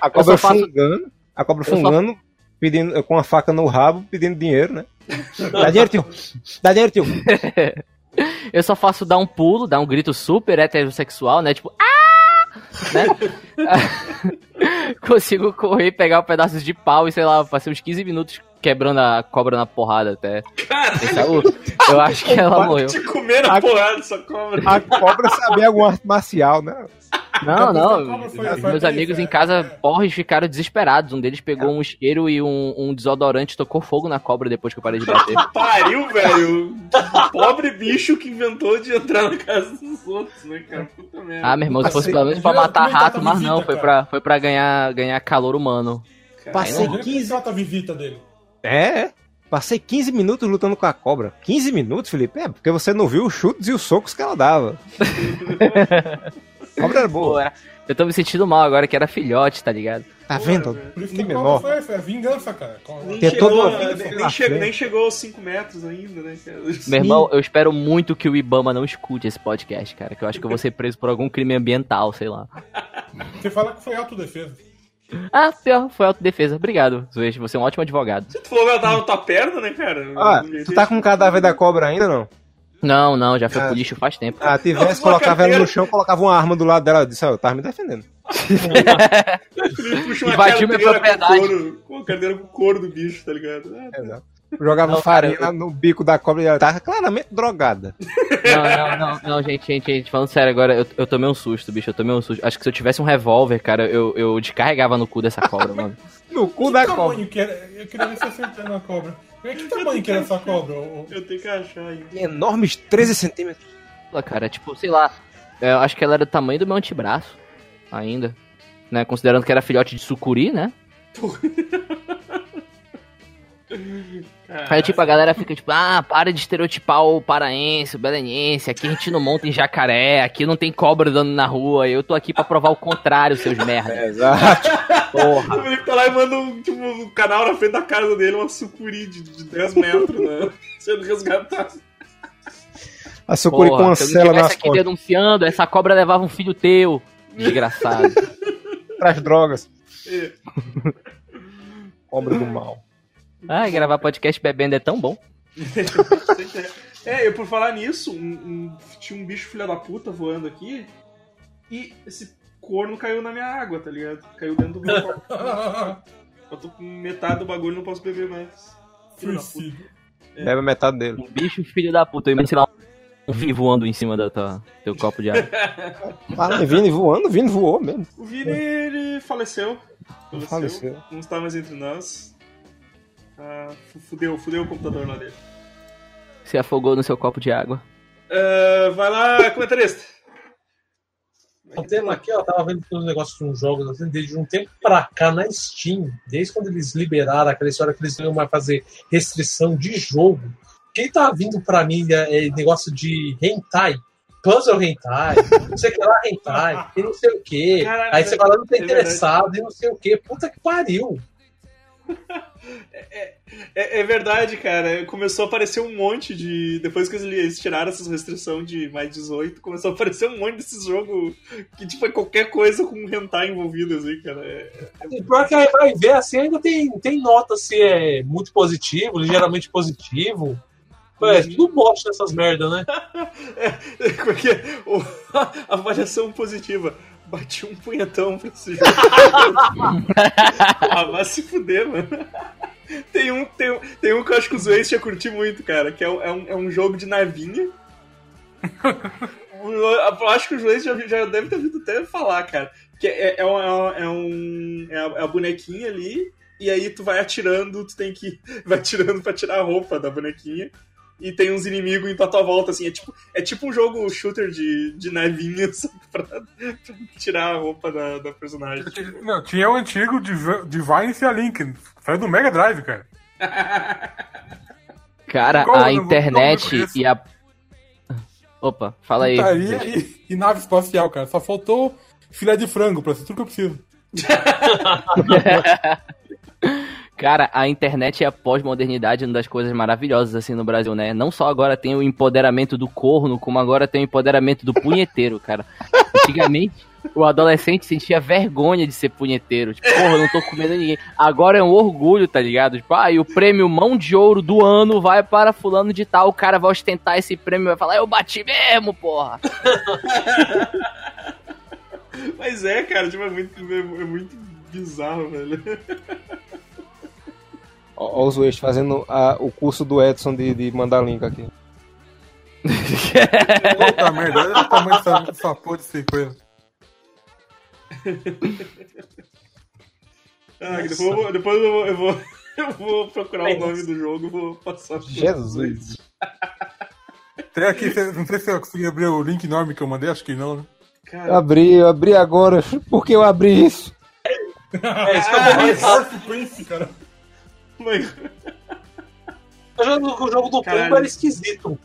a cobra eu faço- fungando, a cobra Eu só- fungando, pedindo, com a faca no rabo, pedindo dinheiro, né? Dá dinheiro, tio. Dá dinheiro, tio. Eu só faço dar um pulo, dar um grito super heterossexual, né? Tipo, ah! Né? Consigo correr, pegar pedaços de pau e sei lá, passei uns 15 minutos quebrando a cobra na porrada até. Pensar, "Uh, eu acho que ela morreu. Te comer a A- porrada essa cobra. A cobra sabia alguma arte marcial, né? Não, não. A cobra foi- foi meus bem, amigos é. em casa, porres, ficaram desesperados. Um deles pegou um isqueiro e um, um desodorante, tocou fogo na cobra depois que eu parei de bater. Pariu, velho. Pobre bicho que inventou de entrar na casa dos outros, né, cara? Puta merda. Ah, meu irmão, se fosse Passei- pelo menos pra matar é rato, mas visita, não, foi cara. pra, foi pra ganhar, ganhar calor humano. Passei Imagina como 15, trata a visita dele. é, é. Passei 15 minutos lutando com a cobra. 15 minutos, Felipe? É, porque você não viu os chutes e os socos que ela dava. a cobra era Pô, boa. era- eu tô me sentindo mal agora que era filhote, tá ligado? Tá vendo? Por isso que menor. cobra foi, foi a vingança, cara. Nem Tem chegou, uma vida nem, chegou, nem chegou aos 5 metros ainda, né, cara? Meu irmão, eu espero muito que o Ibama não escute esse podcast, cara. Que eu acho que eu vou ser preso por algum crime ambiental, sei lá. Você fala que foi autodefesa. Ah, pior, foi autodefesa. Obrigado, Zuez. Você é um ótimo advogado. Tu falou que ela tava na tua perna, né, cara? Ah, tu tá com o cadáver da cobra ainda não? Não, não, já foi Ah. pro lixo faz tempo. Ah, tivesse, Não, colocava ela no chão, colocava uma arma do lado dela. Disse, ó, eu tava me defendendo. Uma Invadiu minha propriedade. Com couro, com a carteira com o couro do bicho, tá ligado? Ah, Exato. Jogava Não, farinha cara, no bico da cobra e ela tava claramente drogada. Não, não, não, não, gente, gente, gente, falando sério agora, eu, eu tomei um susto, bicho, eu tomei um susto. Acho que se eu tivesse um revólver, cara, eu, eu descarregava no cu dessa cobra, mano. No cu Que da cobra. que era? Eu queria ver se acertando a cobra. Que tamanho que era essa cobra? eu tenho que achar aí. Enormes 13 centímetros. Cara, tipo, sei lá, eu acho que ela era do tamanho do meu antebraço, ainda. Né, considerando que era filhote de sucuri, né? Aí, tipo, a galera fica tipo, ah, para de estereotipar o paraense, o belenense, aqui a gente não monta em jacaré, aqui não tem cobra dando na rua, eu tô aqui pra provar o contrário, seus merda. Exato. Porra. O Felipe tá lá e manda um, tipo, um canal na frente da casa dele, uma sucuri de, de 10 metros, né? Sendo resgatado. A sucuri com Porra, eu não cela nas aqui denunciando, essa cobra levava um filho teu. Desgraçado. Pras drogas. É. Cobra do mal. Ai, gravar podcast bebendo é tão bom. É, eu por falar nisso, um, um- tinha um bicho filha da puta voando aqui e esse corno caiu na minha água, tá ligado? Caiu dentro do meu copo. Eu tô com metade do bagulho e não posso beber mais. Filho da puta. Suicídio. Bebe metade dele. Um bicho filho da puta. Eu lá, O Vini voando em cima do teu copo de água. Fala, Vini voando, Vini voou mesmo. O Vini, ele faleceu. Faleceu. Faleceu. Não está mais entre nós. Ah, fu- fudeu, fudeu o computador lá dele. Se afogou no seu copo de água. Ah, vai lá, comentarista. O tema aqui, ó, tava vendo todos os negócios de uns jogos assim, desde um tempo pra cá na Steam, desde quando eles liberaram aquela história que eles iam mais fazer restrição de jogo. Quem tá vindo pra mim é, é negócio de hentai. Puzzle hentai, não sei o que lá hentai, e não sei o que. Aí você fala, não tá é verdade. interessado, e não sei o que. Puta que pariu. É, é verdade, cara. Começou a aparecer um monte de. Depois que eles tiraram essas restrições de mais 18, começou a aparecer um monte desses jogos que, tipo, é qualquer coisa com hentai envolvido, assim, cara. É- E pior que vai ver, assim, ainda tem, tem nota se é muito positivo, ligeiramente positivo. É, tudo bosta nessas merda, né? Porque o, a avaliação positiva. Bati um punhetão pra esse jogo. ah, vai se fuder, mano. Tem um, tem, um- tem um que eu acho que os Waze ia curtir muito, cara, que é, um- é um, é um jogo de navinha. eu acho que os Waze já, já deve ter ouvido até falar, cara. Que é, é, um, é, um, é, a, é a bonequinha ali, e aí tu vai atirando, tu tem que. Vai atirando pra tirar a roupa da bonequinha. E tem uns inimigos indo à tua volta, assim. É tipo, é tipo um jogo shooter de, de que pra, pra tirar a roupa da, da personagem. tipo. Não, tinha o antigo Div- Divine e a Link. Saiu do Mega Drive, cara. Cara, a nome- internet e a. Opa, fala aí. Putaria e, e nave espacial, cara. Só faltou filé de frango pra ser tudo que eu preciso. Cara, a internet e a pós-modernidade é uma das coisas maravilhosas assim no Brasil, né? Não só agora tem o empoderamento do corno, como agora tem o empoderamento do punheteiro, cara. Antigamente, o adolescente sentia vergonha de ser punheteiro. Tipo, porra, eu não tô comendo ninguém. Agora é um orgulho, tá ligado? Tipo, ah, e o prêmio mão de ouro do ano vai para fulano de tal. O cara vai ostentar esse prêmio e vai falar, eu bati mesmo, porra. Mas é, cara, tipo, é muito, é muito bizarro, velho. Ó os Waze fazendo a- o curso do Edson de, de mandar link aqui. Puta merda, olha o tamanho dessa, dessa porra desse coisa. Ah, depois eu vou, depois eu vou, eu vou, eu vou procurar o nome do jogo e vou passar. pro- Jesus. Tem aqui, não sei se eu consegui abrir o link enorme que eu mandei, acho que não, né? Eu Cara, abri, eu abri agora. Por que eu abri isso? É isso que eu vou pensar. Orf Prince, cara. Mas- O jogo, o jogo do Caralho. Pombo era esquisito.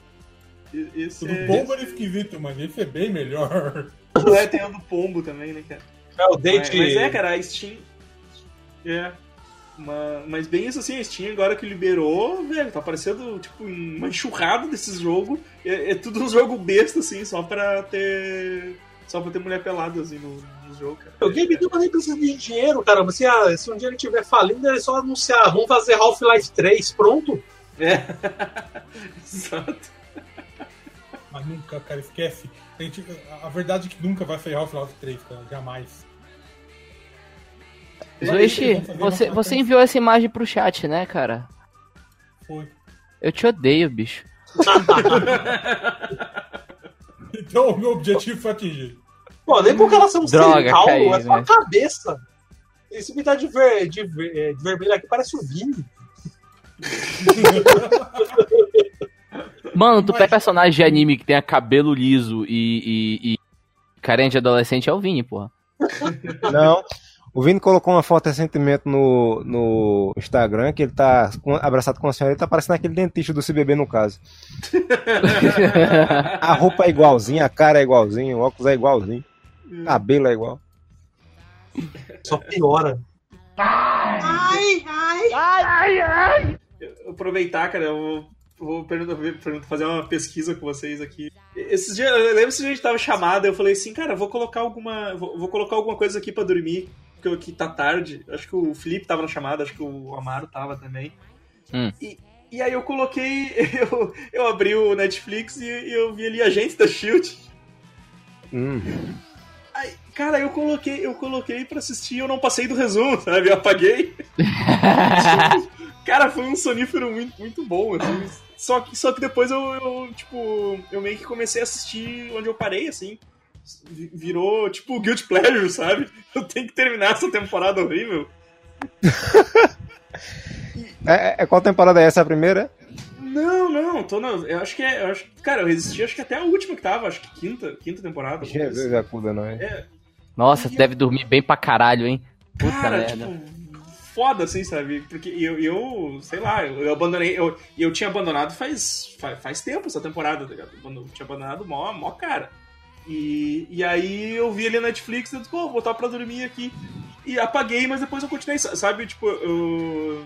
esse O do é, pombo era esquisito, mas esse é bem melhor. é, tem o do pombo também, né, cara? É o Mas, date. mas é, cara, a Steam. É. Uma- mas bem isso assim, a Steam agora que liberou, velho, tá aparecendo tipo uma enxurrada desses jogos. É, é tudo um jogo besta, assim, só pra ter. Só pra ter mulher pelada assim no, no jogo, cara. O Game Newell nem precisa de dinheiro, caramba. Se, ah, se um dia ele estiver falindo, é só anunciar. Vamos fazer Half-Life 3, pronto. É. Exato. Mas nunca, cara, esquece. A, gente- a- a verdade é que nunca vai sair Half-Life 3, cara. Jamais. Zoichi, você, você enviou essa imagem pro chat, né, cara? Foi. Eu te odeio, bicho. Então o meu objetivo foi atingir. Pô, nem porque elas são Droga, sem calmo, caí, é só a né? cabeça. Esse me tá de, ver, de, ver- de vermelho aqui parece o Vini. Mano, tu pega personagem de anime que tenha cabelo liso e, e, e carente de adolescente é o Vini, porra. Não. O Vini colocou uma foto recentemente no, no Instagram que ele tá abraçado com a senhora. Ele tá parecendo aquele dentista do CBB no caso. A roupa é igualzinha, a cara é igualzinha, o óculos é igualzinho, o cabelo é igual. Só piora. Eu- aproveitar, cara, eu vou, vou fazer uma pesquisa com vocês aqui. Esses dias, eu lembro se a gente tava chamada, eu falei assim, cara, vou colocar alguma. Vou, vou colocar alguma coisa aqui pra dormir, porque aqui tá tarde. Acho que o Felipe tava na chamada, acho que o Amaro tava também. Hum. E, e aí eu coloquei. Eu, eu abri o Netflix e, e eu vi ali Agentes da Shield. Hum. Aí, cara, eu coloquei, eu coloquei pra assistir e eu não passei do resumo, sabe? Eu apaguei. cara, foi um sonífero muito, muito bom, assim. Só que, só que depois eu, eu, tipo, eu meio que comecei a assistir onde eu parei, assim. Vi- Virou, tipo, Guilty Pleasure, sabe? Eu tenho que terminar essa temporada horrível. É, é- qual temporada é essa? A primeira? Não, não, tô na, eu acho que é, eu acho, cara, eu resisti acho que até a última que tava, acho que quinta, quinta temporada. Jesus, acuda, não é? É, Nossa, deve dormir bem pra caralho, hein? Puta cara, merda. tipo, foda, assim, sabe? Porque eu, eu sei lá, eu, eu abandonei, eu, eu tinha abandonado faz, faz, faz tempo essa temporada, tá ligado? Quando eu tinha abandonado mó, mó cara. E, e aí eu vi ali na Netflix e disse, pô, vou botar pra dormir aqui. E apaguei, mas depois eu continuei, sabe? Tipo, eu.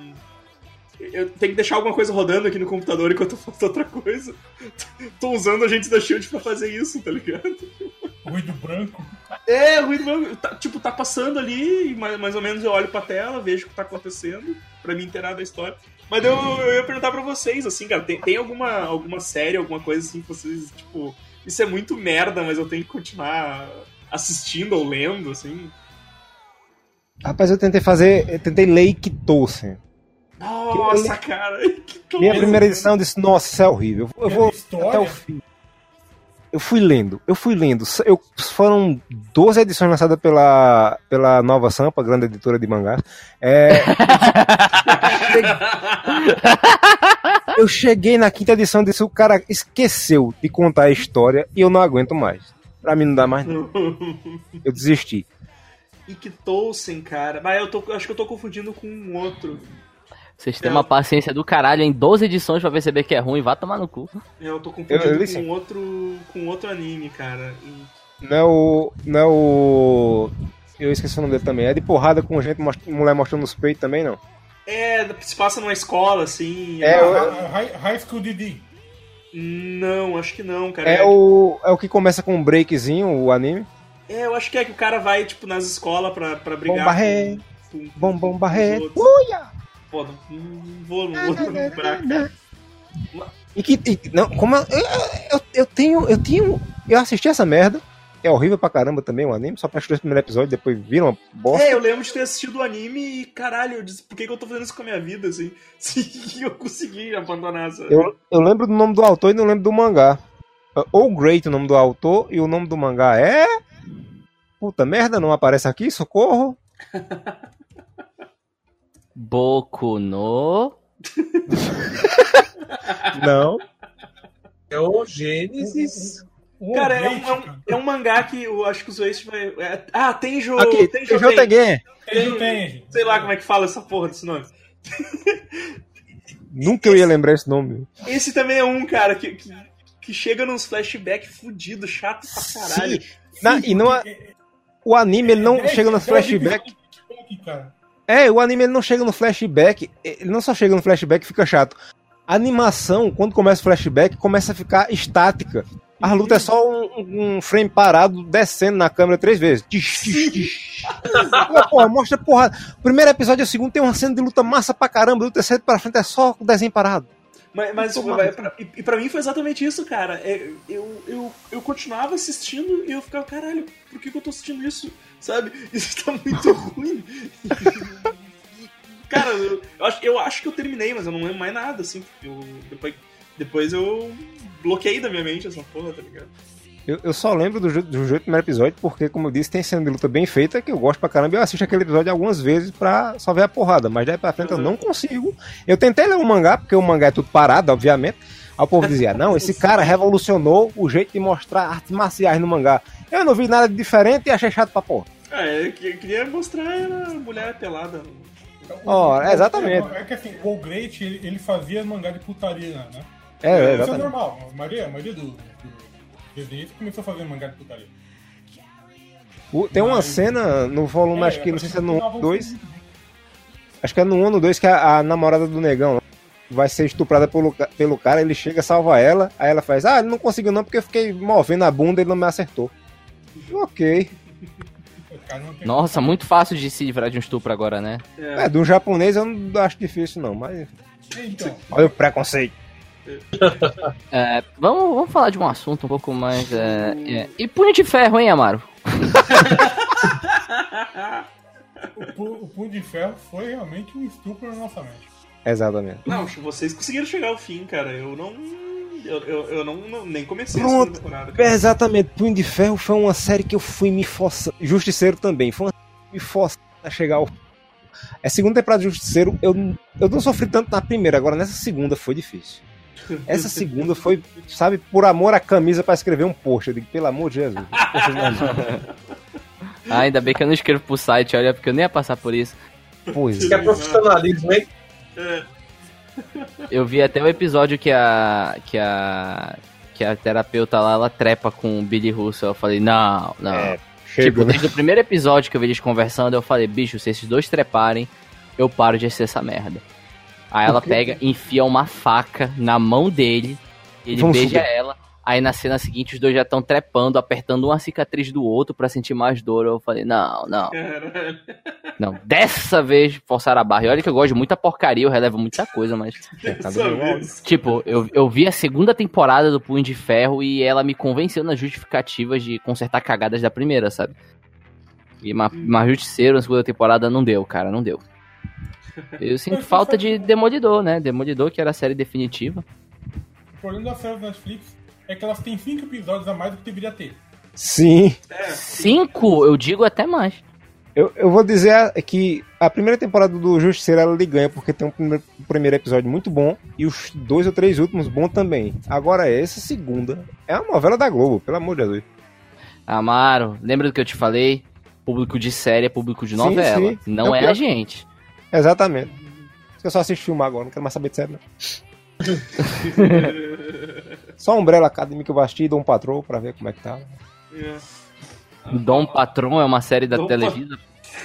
Eu tenho que deixar alguma coisa rodando aqui no computador enquanto eu faço outra coisa. Tô usando a gente da Shield pra fazer isso, tá ligado? Ruído branco. É, ruído branco. Tá, tipo, tá passando ali, mais, mais ou menos eu olho pra tela, vejo o que tá acontecendo, pra me inteirar da história. Mas eu, eu ia perguntar pra vocês, assim, cara, tem, tem alguma, alguma série, alguma coisa assim que vocês, tipo, isso é muito merda, mas eu tenho que continuar assistindo ou lendo, assim. Rapaz, eu tentei fazer. Eu tentei ler Kitose. Nossa, cara, que Minha louco. primeira edição eu disse, nossa, isso é horrível. Eu É vou história? até o fim. Eu fui lendo, eu fui lendo. Eu, foram 12 edições lançadas pela, pela Nova Sampa, grande editora de mangá. É, eu cheguei na quinta edição e disse, o cara esqueceu de contar a história e eu não aguento mais. Pra mim não dá mais. não. Eu desisti. Ikitosen, cara. Mas eu tô, acho que eu tô confundindo com um outro. Vocês têm uma paciência do caralho em 12 edições pra perceber que é ruim, vá tomar no cu. É, Eu tô confundindo Eu- eu li com outro com outro anime, cara. E- Não é o. Não é o. Eu esqueci o nome dele também. É de porrada com gente, mulher mostrando os peitos também, não? É, se passa numa escola, assim. É, eu- Ah, High, High School DD. Não, acho que não, cara. É o, é o que começa com um breakzinho, o anime. É, eu acho que é que o cara vai, tipo, nas escolas pra, pra brigar Bomba com, com, Bom, bom, com barré. os outros. Uia! Pô, não, não vou, não vou lembrar, cara. E que. e- não, como eu, eu, eu, eu tenho. Eu tinha. Eu assisti essa merda. É horrível pra caramba também o anime. Só pra assistir o primeiro episódio, depois vira uma bosta. É, eu lembro de ter assistido o anime e, caralho, eu disse, por que, que eu tô fazendo isso com a minha vida, assim? Se eu consegui abandonar essa... Eu, eu lembro do nome do autor e não lembro do mangá. Ou Great o nome do autor e o nome do mangá é. Puta merda, não aparece aqui, socorro. Boku no. Não. É o Gênesis. Cara, é um, é um- é um mangá que eu acho que o Zoeste vai... é- ah, tem jo... Aqui, tem tem jo... tem- Jotengen. Tem, tem, gente. Sei lá como é que fala essa porra desse nome. Nunca eu ia lembrar esse nome. Esse também é um, cara, que, que, que chega nos flashback fudido, chato pra caralho. Na- e não é- o anime ele não É, chega no é, flashback. É. É, o anime ele não chega no flashback. Ele não só chega no flashback e fica chato. A animação, quando começa o flashback, começa a ficar estática. A luta é só um, um frame parado descendo na câmera três vezes. Porra, mostra porra. O primeiro episódio e o segundo tem uma cena de luta massa pra caramba. Do terceiro pra frente é só o desenho parado. Mas, mas e, e pra mim foi exatamente isso, cara. É, eu, eu, eu continuava assistindo e eu ficava, caralho, por que, que eu tô assistindo isso? Sabe? Isso tá muito ruim. cara, eu, eu acho, eu acho que eu terminei, mas eu não lembro mais nada, assim. Eu, depois, depois eu bloqueei da minha mente essa porra, tá ligado? Eu, eu só lembro do, do jeito primeiro episódio, porque, como eu disse, tem cena de luta bem feita que eu gosto pra caramba. e Eu assisto aquele episódio algumas vezes pra só ver a porrada, mas daí pra frente eu não consigo. Eu tentei ler o mangá, porque o mangá é tudo parado, obviamente. Aí o povo dizia: Não, esse cara revolucionou o jeito de mostrar artes marciais no mangá. Eu não vi nada de diferente e achei chato pra porra. Ah, eu que- eu queria mostrar a mulher pelada. Ó, O- é, exatamente. É, que assim, o Great, ele, fazia mangá de putaria, né? É, é, Isso é exatamente. normal. A maioria, a maioria do, do desenhista começou a fazer mangá de putaria. O- tem uma Mas- cena no volume, acho que não sei se é no 1 funcionava ou 2. muito bem. Acho que é no 1 ou no 2 que a, a namorada do negão vai ser estuprada pelo, pelo cara, ele chega, salva ela, aí ela faz, ah, ele não conseguiu não porque eu fiquei movendo a bunda e ele não me acertou. Ok. Nossa, muito fácil de se livrar de um estupro agora, né? É, do japonês eu não acho difícil não, mas Então, olha o preconceito. É, vamos, vamos falar de um assunto um pouco mais. É, é, E punho de ferro, hein, Amaro? O, pu- o Punho de Ferro foi realmente um estupro na nossa mente. Exatamente. Não, vocês conseguiram chegar ao fim, cara. Eu não. Eu, eu, eu não, não- nem comecei a Pronto. segunda temporada. cara. Exatamente. Punho de Ferro foi uma série que eu fui me forçando. Justiceiro também. Foi uma série que me forçando a chegar ao. A segunda temporada de Justiceiro, eu, eu não sofri tanto na primeira, agora nessa segunda foi difícil. Essa segunda foi, sabe, por amor à camisa pra escrever um post. Eu digo, pelo amor de Jesus. Não. Ah, ainda bem que eu não escrevo pro site, olha, porque eu nem ia passar por isso. Pois Isso que é profissionalismo, hein? É. Eu vi até o episódio que a. que a. que a terapeuta lá, ela trepa com o Billy Russell. Eu falei, não, não. É, tipo, chega, né? desde o primeiro episódio que eu vi eles conversando, eu falei, bicho, se esses dois treparem, eu paro de ser essa merda. Aí ela pega, enfia uma faca na mão dele, ele Vamos beija fuder. ela. Aí na cena seguinte os dois já estão trepando, apertando uma cicatriz do outro pra sentir mais dor. Eu falei, não, não, Caralho. não. Dessa vez forçaram a barra. E olha que eu gosto de muita porcaria, eu relevo muita coisa, mas. Tipo, eu, eu vi a segunda temporada do Punho de Ferro e ela me convenceu nas justificativas de consertar cagadas da primeira, sabe? E ma- mas Justiceiro na segunda temporada não deu, cara, não deu. Eu sinto falta de Demolidor, né? Demolidor, que era a série definitiva. O problema das séries da Netflix é que elas têm cinco episódios a mais do que deveria ter. Sim. Cinco, eu digo até mais. Eu, eu vou dizer que a primeira temporada do Justiceiro ela lhe ganha porque tem um primeiro, um primeiro episódio muito bom e os dois ou três últimos bom também. Agora essa segunda é uma novela da Globo, pelo amor de Deus. Amaro, lembra do que eu te falei? Público de série é público de Sim, novela. sim. Não Não, é pior- a gente. Exatamente. Eu só assisto filme agora, não quero mais saber de série, não. Só Umbrella Academy que eu assistir e Dom Patrol pra ver como é que tá. É. Dom Patrão é uma série da Dom Televisa.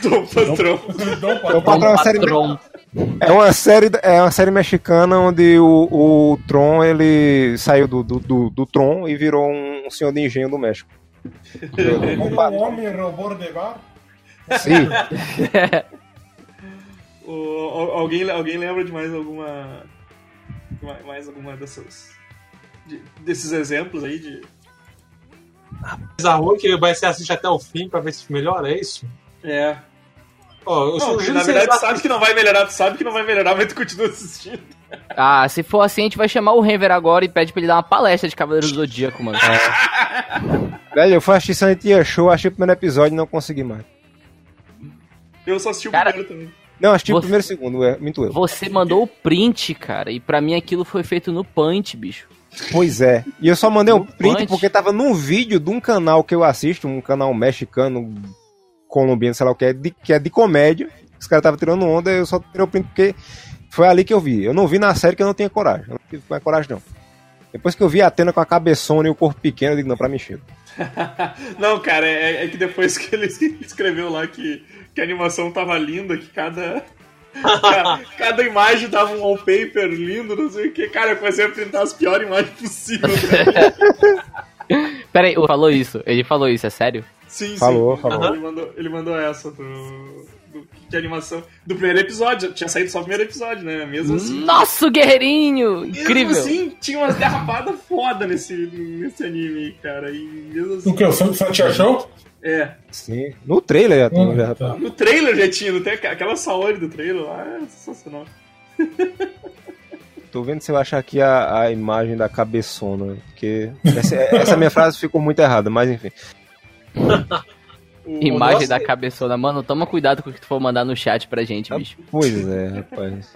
Tô patrão. Dom Dom Patrão. Patrão é uma série, Patrão. é uma série, é uma série mexicana onde o, o Tron ele saiu do, do, do, do Tron e virou um senhor de engenho do México. Dom Um Patrão. homem roubou de bar. Sim. O- al- alguém, alguém lembra de mais alguma. mais- alguma dessas. de- desses exemplos aí de. Ruim que vai ser assiste até o fim pra ver se melhora, é isso? É. Eu Não, na verdade, sabe que não vai melhorar, tu sabe que não vai melhorar, mas tu continua assistindo. Ah, se for assim, a gente vai chamar o Renver agora e pede pra ele dar uma palestra de Cavaleiros do Zodíaco, mano. Velho, eu fui assistir Sanity Show, achei o primeiro episódio e não consegui mais. Eu só assisti o Cara, primeiro também. Não, assisti o Você- primeiro segundo, é, minto eu. Você mandou o print, cara, e pra mim aquilo foi feito no Punch, bicho. Pois é. E eu só mandei um print Punch. porque tava num vídeo de um canal que eu assisto, um canal mexicano, colombiano, sei lá o que é, de, que é de comédia. Os caras estavam tirando onda, eu só tirei o print porque foi ali que eu vi. Eu não vi na série que eu não tinha coragem. Eu não tive mais coragem, não. Depois que eu vi a Atena com a cabeçona e o corpo pequeno, eu digo, não, pra mim chega. Não, cara, é, é que depois que ele escreveu lá que, que a animação tava linda, que cada. Cada, cada imagem dava um wallpaper lindo, não sei o que. Cara, eu comecei a printar as piores imagens possíveis. Pera aí, ele falou isso, ele falou isso, é sério? Sim, Falou, sim. falou. Ele, mandou, ele mandou essa do, do, de animação. Do primeiro episódio. Tinha saído só o primeiro episódio, né? Mesmo assim. Nossa, o guerreirinho! Incrível! Mesmo assim, tinha umas derrapadas foda nesse, nesse anime, cara. E mesmo assim. O que? O San- Santia Show? É. Sim. No trailer já tem. Hum, já. tá. No trailer já tinha, não tem aqu- aquela saúde do trailer lá. É sensacional. Tô vendo se eu achar aqui a, a imagem da cabeçona. Porque essa, essa minha frase ficou muito errada, mas enfim. Imagem nossa, da cabeçona. Mano, toma cuidado com o que tu for mandar no chat pra gente, bicho. Pois é, rapaz.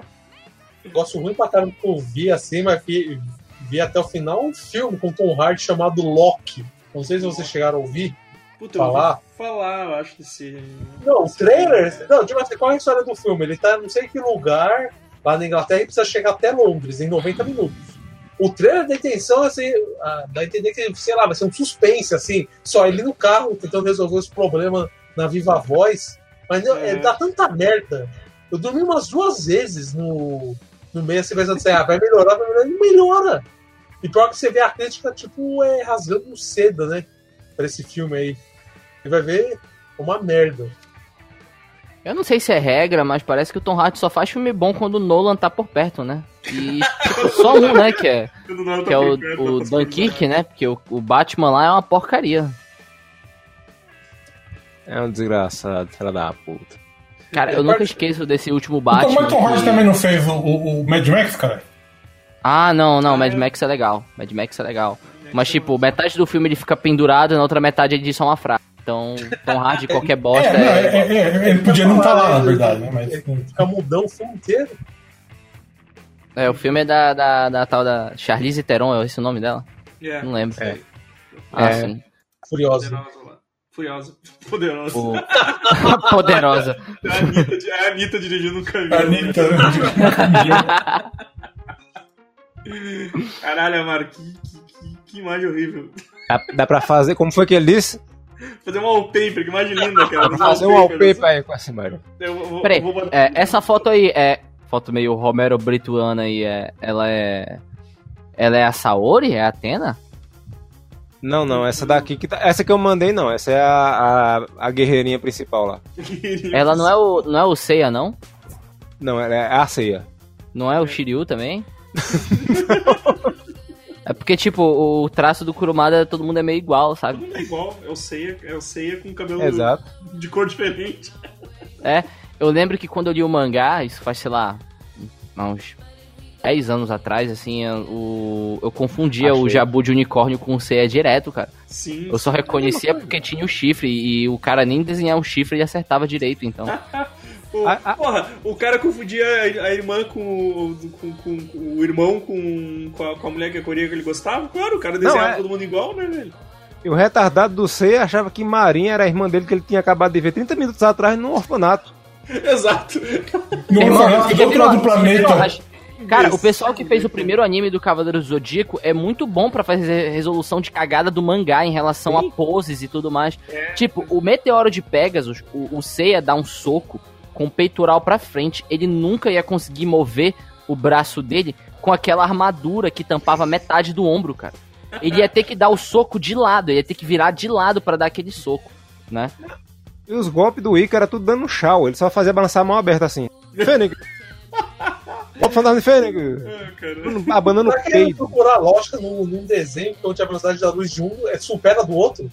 negócio ruim pra caramba que eu vi assim, mas vi, vi até o final um filme com Tom Hardy chamado Loki. Não sei se vocês chegaram a ouvir. Puta, eu ouvi falar? Falar, eu acho desse. Não, o trailer. Não, tipo assim, qual é a história do filme? Ele tá não sei que lugar lá na Inglaterra e precisa chegar até Londres em 90 minutos. O trailer da intenção é assim, dá a entender que, sei lá, vai ser um suspense, assim, só ele no carro tentando resolver os problemas na viva voz. Mas não, É. é, dá tanta merda. Eu dormi umas duas vezes no, no meio, assim, pensando assim, ah, vai melhorar, vai melhorar, e não melhora. E pior que você vê a crítica, tipo, é rasgando seda, né? Pra esse filme aí. E vai ver uma merda. Eu não sei se é regra, mas parece que o Tom Hardy só faz filme bom quando o Nolan tá por perto, né? E tipo, só um, né, que é, não que tá é o, o tá Dunkirk, né? Porque o, o Batman lá é uma porcaria. É um desgraçado, filha da puta. Cara, eu nunca esqueço desse último Então, Batman. mas Tom Hardy que- também não fez o, o, o Mad Max, cara? Ah, não, não, Mad Max é legal. Mad Max é legal. Mas, tipo, metade do filme ele fica pendurado, na outra metade ele diz só uma frase. Então, Tom Hardy, qualquer bosta É, não, é. é, é, é, ele podia não estar lá, na verdade, né? Mas. Fica mudão o filme inteiro. É, o filme é da, da, da tal da Charlize Theron, é esse o nome dela? É. Não lembro. É. Ah, É. sim. Furiosa. Furiosa. Poderosa. O... Poderosa. É a Anitta, é a Anitta dirigindo um caminhão. Anitta, né? Caralho, Amaro, que, que, que, que imagem horrível. Dá, dá pra fazer, como foi que ele disse? Fazer um wallpaper, que imagem linda, cara. Dá pra fazer um wallpaper aí com essa imagem. Peraí, vou é, essa foto aí é. Foto meio Romero Brituana aí, é, ela é. Ela é a Saori? É a Atena? Não, não, essa daqui que tá, essa que eu mandei não, essa é a, a, a guerreirinha principal lá. Ela não é o, não é o Seiya, não? Não, ela é a ceia. Não é o Shiryu também? é porque, tipo, o traço do Kurumada todo mundo é meio igual, sabe? É igual, é o Seiya, é o Seiya com cabelo Exato. de cor diferente. É, eu lembro que quando eu li o mangá, isso faz, sei lá, uns 10 anos atrás, assim, eu, o, eu confundia o Achei. Jabu de unicórnio com o Seiya direto, cara. Sim. Eu só reconhecia porque tinha o chifre e o cara nem desenhava o chifre e acertava direito, então. O, Ah, ah. Porra, o cara confundia a, a irmã com, o- com, com- com o irmão com, com, a, com a mulher que a coreia que ele gostava. Claro, o cara desenhava é- todo mundo igual, né, velho? E o retardado do ceia achava que Marinha era a irmã dele que ele tinha acabado de ver 30 minutos atrás num orfanato. Exato. No Irmão, orfanato do outro lado a- do planeta. Cara, o pessoal que fez o primeiro anime do Cavaleiro do Zodíaco é muito bom pra fazer resolução de cagada do mangá em relação a poses e tudo mais. Tipo, o Meteoro de Pegasus, o, o Seiya dá um soco com o peitoral pra frente, ele nunca ia conseguir mover o braço dele com aquela armadura que tampava metade do ombro, cara. Ele ia ter que dar o soco de lado, ele ia ter que virar de lado pra dar aquele soco, né? E os golpes do Ica era tudo dando chau, ele só fazia balançar a mão aberta assim. Fênix! Golpe fantasma de Fênix! Cara. Abanando o peito. procurar lógica num, num desenho que onde a velocidade da luz de um é supera do outro?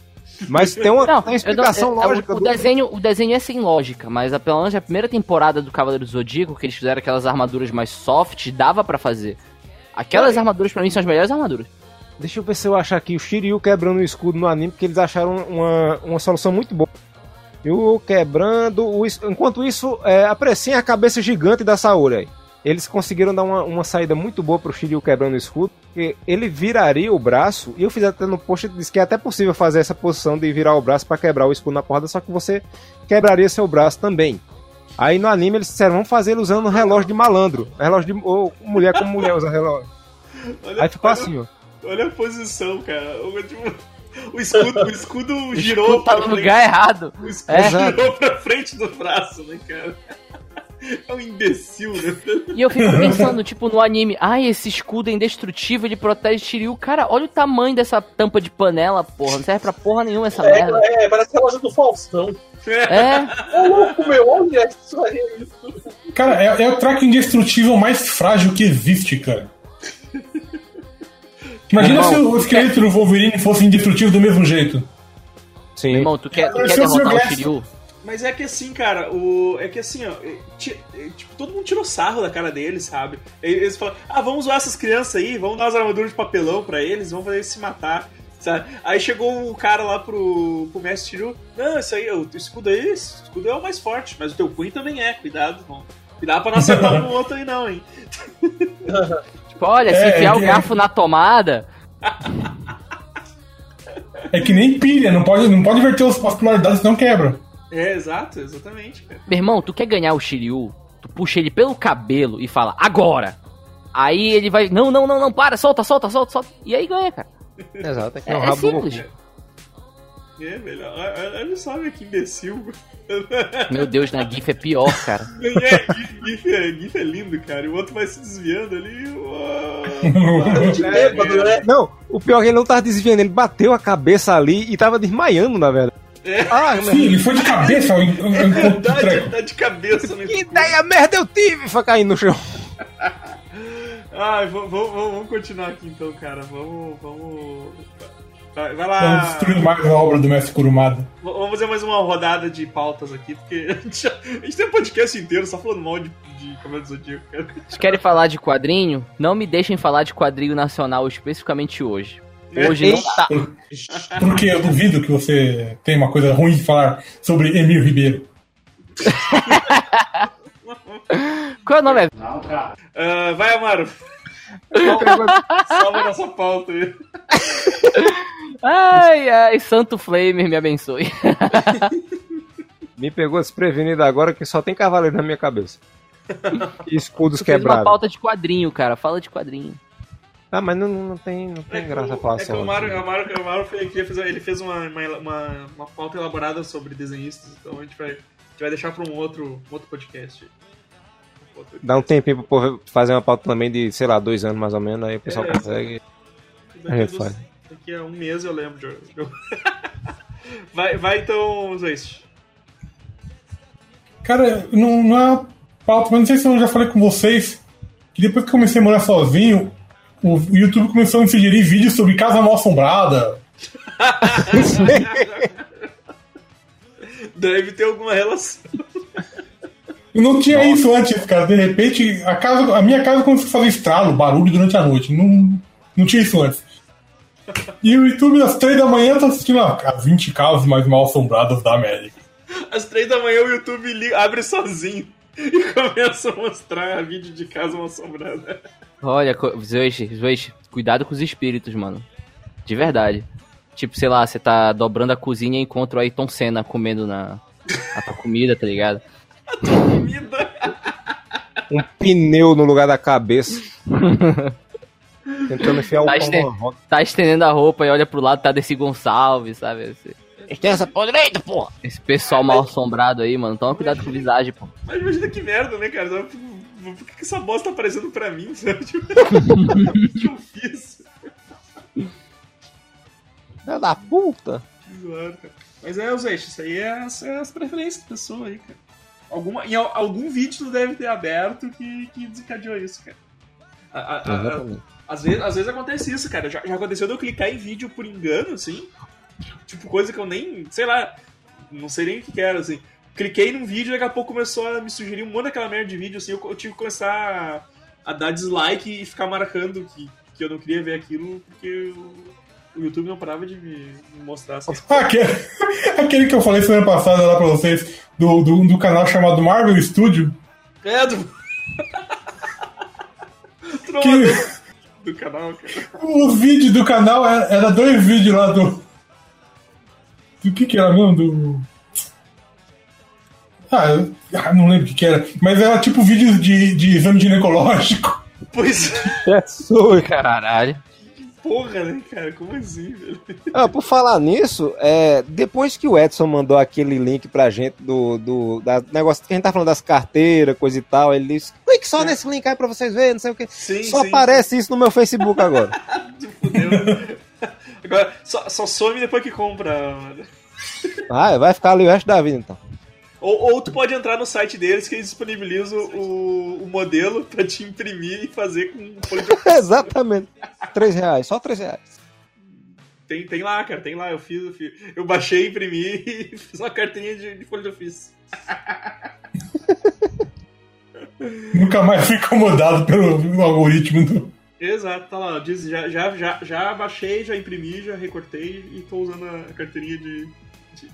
Mas tem uma, Não, tem uma eu não- explicação é- é- lógica. o, o do- desenho, o desenho é sem lógica, mas a, pelo menos a primeira temporada do Cavaleiro do Zodíaco, que eles fizeram aquelas armaduras mais soft, dava pra fazer. Aquelas armaduras pra mim são as melhores armaduras. Deixa eu ver se eu acho aqui o Shiryu quebrando o escudo no anime, porque eles acharam uma, uma solução muito boa. E o quebrando. O, enquanto isso, é, apreciem a cabeça gigante da Saori aí. Eles conseguiram dar uma, uma saída muito boa pro Shiryu quebrando o escudo, porque ele viraria o braço, e eu fiz até no post, disse que é até possível fazer essa posição de virar o braço pra quebrar o escudo na porrada, só que você quebraria seu braço também. Aí no anime eles disseram, vamos fazer ele usando um relógio de malandro. Relógio de. Ou mulher como mulher usa relógio. Olha, Aí ficou olha- assim, ó. Olha a posição, cara. O, tipo, o escudo, o escudo girou Escudo tá pra no frente. lugar errado. O escudo É. girou pra frente do braço, né, cara? É um imbecil, né? E eu fico pensando, tipo, no anime, ai, esse escudo é indestrutível, ele protege Shiryu. Cara, olha o tamanho dessa tampa de panela, porra. Não serve pra porra nenhuma essa merda. É, é, parece a loja do Faustão. É, Ô louco, meu, olha isso aí. Cara, é, é o track indestrutível mais frágil que existe, cara. Imagina Irmão, se o esqueleto do Wolverine fosse indestrutível do mesmo jeito. Sim. irmão, tu quer, tu quer é derrotar o. Shiryu? Mas é que assim, cara, o. É que assim, ó. ti- Tipo, todo mundo tirou sarro da cara deles, sabe? Eles falam, ah, vamos zoar essas crianças aí, vamos dar umas armaduras de papelão pra eles, vamos fazer eles se matar. Sabe? Aí chegou o cara lá pro, pro mestre Shiryu, não, isso aí, o escudo aí, esse escudo é o mais forte, mas o teu punho também é, cuidado, não. Cuidado pra não acertar um no outro aí não, hein? Tipo, olha, se É, enfiar é o que- garfo na tomada, É que nem pilha, não pode, não pode inverter as as polaridades, senão quebra. É, exato, exatamente, cara. Meu irmão, tu quer ganhar o Shiryu, tu puxa ele pelo cabelo e fala, agora! Aí ele vai, não, não, não, não, para, solta, solta, solta, solta. E aí ganha, cara. Exato, é que É, é um é rabo simples. É, velho, olha só, velho, que imbecil. Meu Deus, na GIF é pior, cara. É, GIF, GIF é, GIF é lindo, cara. E o outro vai se desviando ali. uau. De bêbado, né? Não, o pior é que ele não tava desviando, ele bateu a cabeça ali e tava desmaiando, na verdade. É. Ah, Sim, ele foi de cabeça ao ao encontro do Dá de, cabeça no que ideia merda eu tive! Foi caindo no chão. Ai, vamos, vamos, vamos continuar aqui então, cara. Vamos. Vamos. Vai, vai Vamos lá. destruir mais a obra do mestre Kurumada. Vamos fazer mais uma rodada de pautas aqui, porque a gente, já- a gente tem um podcast inteiro só falando mal de, de Cavaleiro do Zodíaco, cara. Vocês querem falar de quadrinho? Não me deixem falar de quadrinho nacional especificamente hoje. Hoje não tá. Porque eu duvido que você tem uma coisa ruim de falar sobre Emil Ribeiro. Qual é o nome? Ah, vai, Amaro. Salva nossa pauta aí. Ai, ai, Santo Flamer, me abençoe. Me pegou desprevenido agora que só tem cavaleiro na minha cabeça. E escudos Tu fez uma quebrados. pauta de quadrinho, cara. Fala de quadrinho. Ah, mas não, não tem, não tem É graça o- falar é que o Amaro, o Amaro, o Amaro fez, ele fez uma, uma, uma, uma pauta elaborada sobre desenhistas, então a gente vai, a gente vai deixar pra um outro, um outro podcast. Outro- Dá um tempinho povo fazer uma pauta também de, sei lá, dois anos mais ou menos, aí o pessoal É. consegue. Daqui, É, a dos- faz. daqui a um mês eu lembro de. vai, vai então, Zeist. Cara, não, não é pauta, mas não sei se eu já falei com vocês que depois que eu comecei a morar sozinho, o YouTube começou a me sugerir vídeos sobre casa mal assombrada. Deve ter alguma relação. Eu não tinha isso antes, cara. De repente, a, casa, a minha casa começou a fazer estralo, barulho durante a noite. Não, não tinha isso antes. E o YouTube, às três da manhã, tá assistindo as 20 casas mais mal assombradas da América. Às três da manhã o YouTube abre sozinho e começa a mostrar vídeo de casa mal assombrada. Olha, Zoichi, Zoichi, cuidado com os espíritos, mano. De verdade. Tipo, sei lá, você tá dobrando a cozinha e encontra o Ayrton Senna comendo na a tua comida, tá ligado? Comida. Um pneu no lugar da cabeça. Tentando enfiar o Tá pau este- numa roda. Tá estendendo a roupa e olha pro lado, tá Desi Gonçalves, sabe? Esse, Extensa podreita, porra! esse pessoal mal assombrado aí, mano. Toma cuidado com visagem, pô. Mas imagina que merda, né, cara? Por por que que essa bosta tá aparecendo pra mim, sabe? Tipo, o que eu fiz? Filha da puta! Zoado, cara. Mas é, Zeist, isso aí é as, é as preferências da pessoa aí, cara. Alguma, em al- algum vídeo tu deve ter aberto que, que desencadeou isso, cara. A- a- a- às, vezes, às vezes acontece isso, cara. Já, já aconteceu de eu clicar em vídeo por engano, assim. Tipo, coisa que eu nem. Sei lá. Não sei nem o que que era, assim. Cliquei num vídeo e daqui a pouco começou a me sugerir um monte daquela merda de vídeo, assim. Eu, eu tive que começar a, a dar dislike e ficar marcando que, que eu não queria ver aquilo porque o, o YouTube não parava de me, me mostrar Ah, aquele, aquele que eu falei semana passada lá pra vocês, do, do, do canal chamado Marvel Studio, É, do. que do canal, cara. os vídeos do canal era, era dois vídeos lá do. Do que que era mesmo? Do. Ah, eu ah, não lembro o que que era. Mas era tipo vídeos de, de exame ginecológico. Pois Jesus! Caralho. porra, né, cara? Como assim, velho? Ah, por falar nisso, é, depois que o Edson mandou aquele link pra gente do, do da negócio que a gente tá falando das carteiras, coisa e tal, ele disse: clique só nesse link aí pra vocês verem, não sei o que. Sim, Só sim. aparece isso no meu Facebook agora. Fudeu. Agora, só, só some depois que compra, mano. ah, vai ficar ali o resto da vida então. Ou, ou tu pode entrar no site deles que eles disponibilizam o, o modelo pra te imprimir e fazer com folha de ofício. Exatamente. 3 reais, só 3 reais. Tem, tem lá, cara, tem lá. Eu fiz, eu, fiz. eu baixei, imprimi e fiz uma carteirinha de, de folha de ofício. Nunca mais fui incomodado pelo algoritmo do. Exato, tá lá. Diz, já, já, já, já baixei, já imprimi, já recortei e tô usando a carteirinha de, de,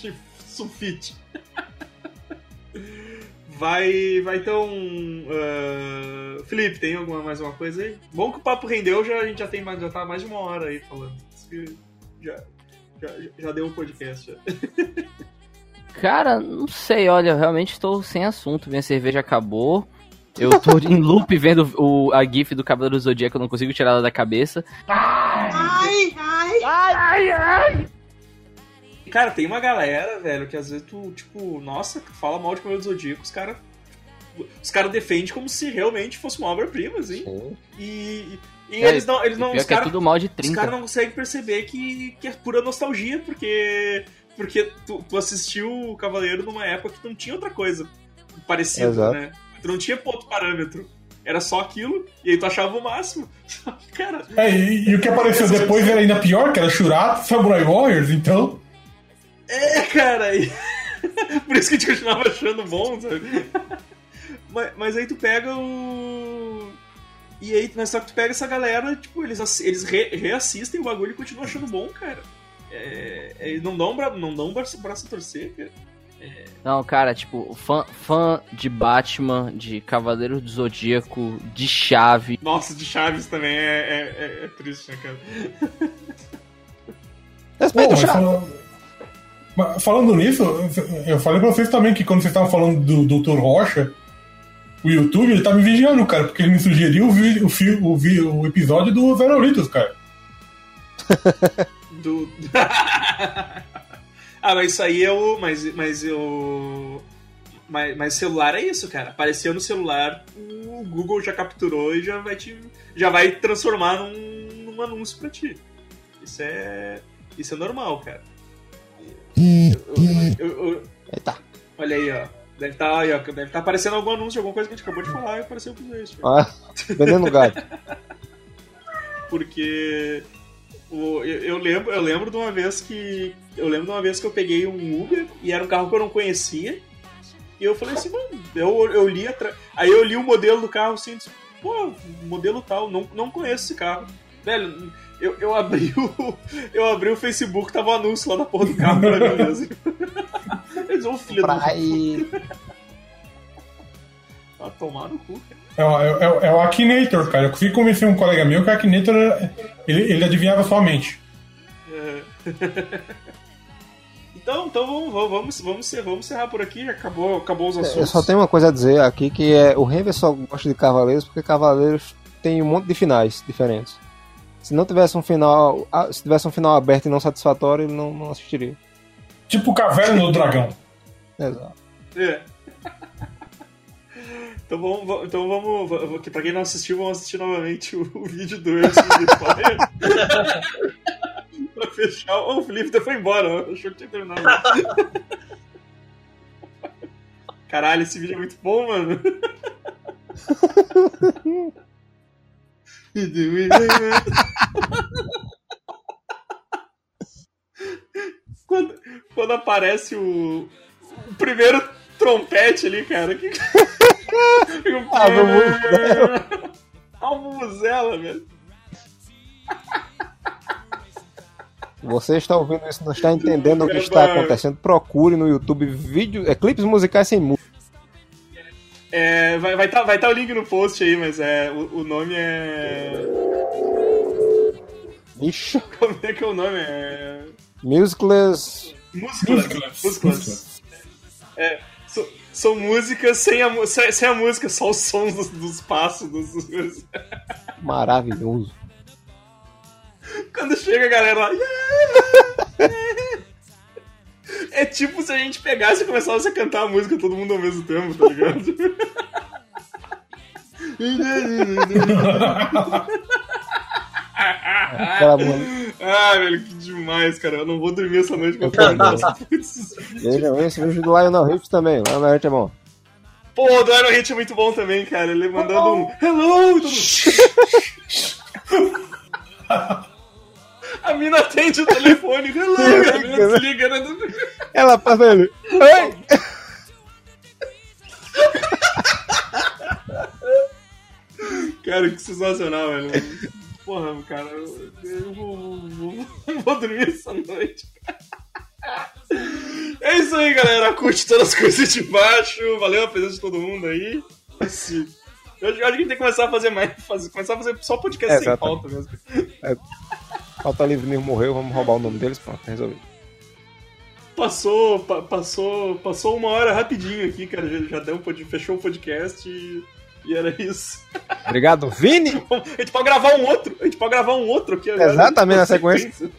de sulfite. Vai, vai então. ah, Felipe, tem alguma mais uma coisa aí? Bom que o papo rendeu, já, a gente já tem mais, já tá mais de uma hora aí falando. Já, já, já deu um podcast. Já. Cara, não sei, olha, realmente estou sem assunto. Minha cerveja acabou. Eu tô em loop vendo o, a GIF do Cavaleiro do Zodíaco, eu não consigo tirar ela da cabeça. Cara, tem uma galera, velho, que às vezes tu, tipo, nossa, fala mal de Cavaleiro do Zodíaco, os caras. Os caras defendem como se realmente fosse uma obra-prima, assim. E, e É, eles não. Eles não os que é caras tudo mal de os 30. caras não conseguem perceber que, que é pura nostalgia, porque. Porque tu, tu assistiu o Cavaleiro numa época que não tinha outra coisa parecida, Exato. né? Tu não tinha outro parâmetro. Era só aquilo, e aí tu achava o máximo. Cara, É, e, e o que apareceu depois era ainda pior, que era Shurato, Samurai Warriors, então. É, cara. E... Por isso que a gente continuava achando bom, sabe? mas, mas aí tu pega o. E aí, mas só que tu pega essa galera, tipo, eles, eles re- reassistem o bagulho e continuam achando bom, cara. É, é, não dão um, bra... não dão um braço, braço a torcer, cara. Não, cara, tipo, fã, fã de Batman, de Cavaleiros do Zodíaco, de Chave. Nossa, de Chaves também é, é, é- é triste, né, cara? Respeita o Chaves. Mas falando nisso, eu falei pra vocês também que quando vocês estavam falando do Dr. Rocha, o YouTube ele tá me vigiando, cara, porque ele me sugeriu o, vi- o, fi- o, vi- o episódio do Verolitos, cara. Do. ah, mas isso aí é o. Mas, mas eu. Mas, mas celular é isso, cara. Apareceu no celular, o Google já capturou e já vai te. Já vai transformar num, num anúncio pra ti. Isso é. Isso é normal, cara. Eu- eu- eu- Eita. olha aí, ó. Deve estar aí, ó. Deve estar aparecendo algum anúncio alguma coisa que a gente acabou de falar e apareceu com isso. Ah, vendendo gado. porque o- eu, eu lembro, eu lembro de uma vez que eu lembro de uma vez que eu peguei um Uber e era um carro que eu não conhecia e eu falei assim, mano, eu, eu li atra- aí eu li o modelo do carro assim, disse, pô, modelo tal, não, não conheço esse carro, velho. Eu, eu abri o eu abri o Facebook, tava o anúncio lá da porra do carro pra mim mesmo. Eles vão filho da Pra ir. ah, tomar no cu, cara. É, o- é, o- é o Akinator, cara. Eu consegui convencer um colega meu que o Akinator ele, ele adivinhava sua mente. É. Então, então vamos, vamos, vamos, vamos, encer- vamos encerrar por aqui, já acabou, acabou os assuntos. Eu só tenho uma coisa a dizer aqui, que é o Renver só gosta de Cavaleiros porque Cavaleiros tem um monte de finais diferentes. Se não tivesse um final. Se tivesse um final aberto e não satisfatório, ele não, não assistiria. Tipo Caverna do Dragão. Exato. É. Então vamos, va- então vamos, pra quem não assistiu, vamos assistir novamente o, o vídeo do Earth Fire. pra fechar. Oh, o Felipe foi embora, achou que tinha terminado. Caralho, esse vídeo é muito bom, mano. quando, quando aparece o, o primeiro trompete ali, cara. Que... Ah, vuvuzela. A vuvuzela, velho. Você está ouvindo isso, não está entendendo o que está acontecendo. Procure no YouTube vídeo, é, clipes musicais sem música. É, vai vai tá, vai tá o link no post aí, mas é, o, o nome é. Ixi, Como é que é o nome? É. musicless. Músicas. Músicas. É, so- são músicas sem a, sem, sem a música, só os sons dos, dos passos. Dos, dos- Maravilhoso. Quando chega a galera lá. "Yeah!" É tipo se a gente pegasse e começasse a cantar a música todo mundo ao mesmo tempo, tá ligado? Aquela. Ah, velho, que demais, cara. Eu não vou dormir essa noite com essa Vejam esse vídeo do Lionel Rich também. Lionel Rich é bom. Pô, o do Iron Hit é muito bom também, cara. Ele mandando um hello. todo A mina atende o telefone, hello. A mina desliga, né? Ela passa ele. Oi! Cara, que sensacional, velho. Porra, cara, eu, eu vou, vou- vou dormir essa noite. É isso aí, galera. Curte todas as coisas de baixo. Valeu a presença de todo mundo aí. Esse- Eu acho que a gente tem que começar a fazer mais. fazer- começar a fazer só podcast É, sem pauta mesmo. Falta livre mesmo morreu, vamos roubar o nome deles, pronto, resolvido. Passou, pa- passou, passou uma hora rapidinho aqui, cara. Já, já deu um pod- fechou o podcast e, e era isso. Obrigado, Vini! A gente pode gravar um outro. A gente pode gravar um outro aqui agora. Exatamente na sequência.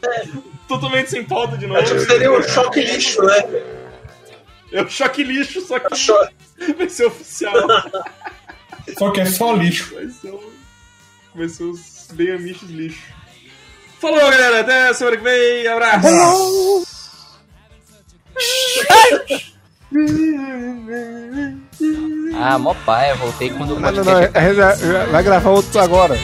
Totalmente sem pauta de novo. Acho que seria um choque lixo, né? É o choque lixo, só que Cho- vai ser oficial. Só que é só lixo. Vai ser, o... vai ser os bem amichos lixo. Falou, galera. Até semana que vem. Abraço. Ah, mó pai, eu voltei quando o Não, não, não, gente já- já vai gravar outro agora.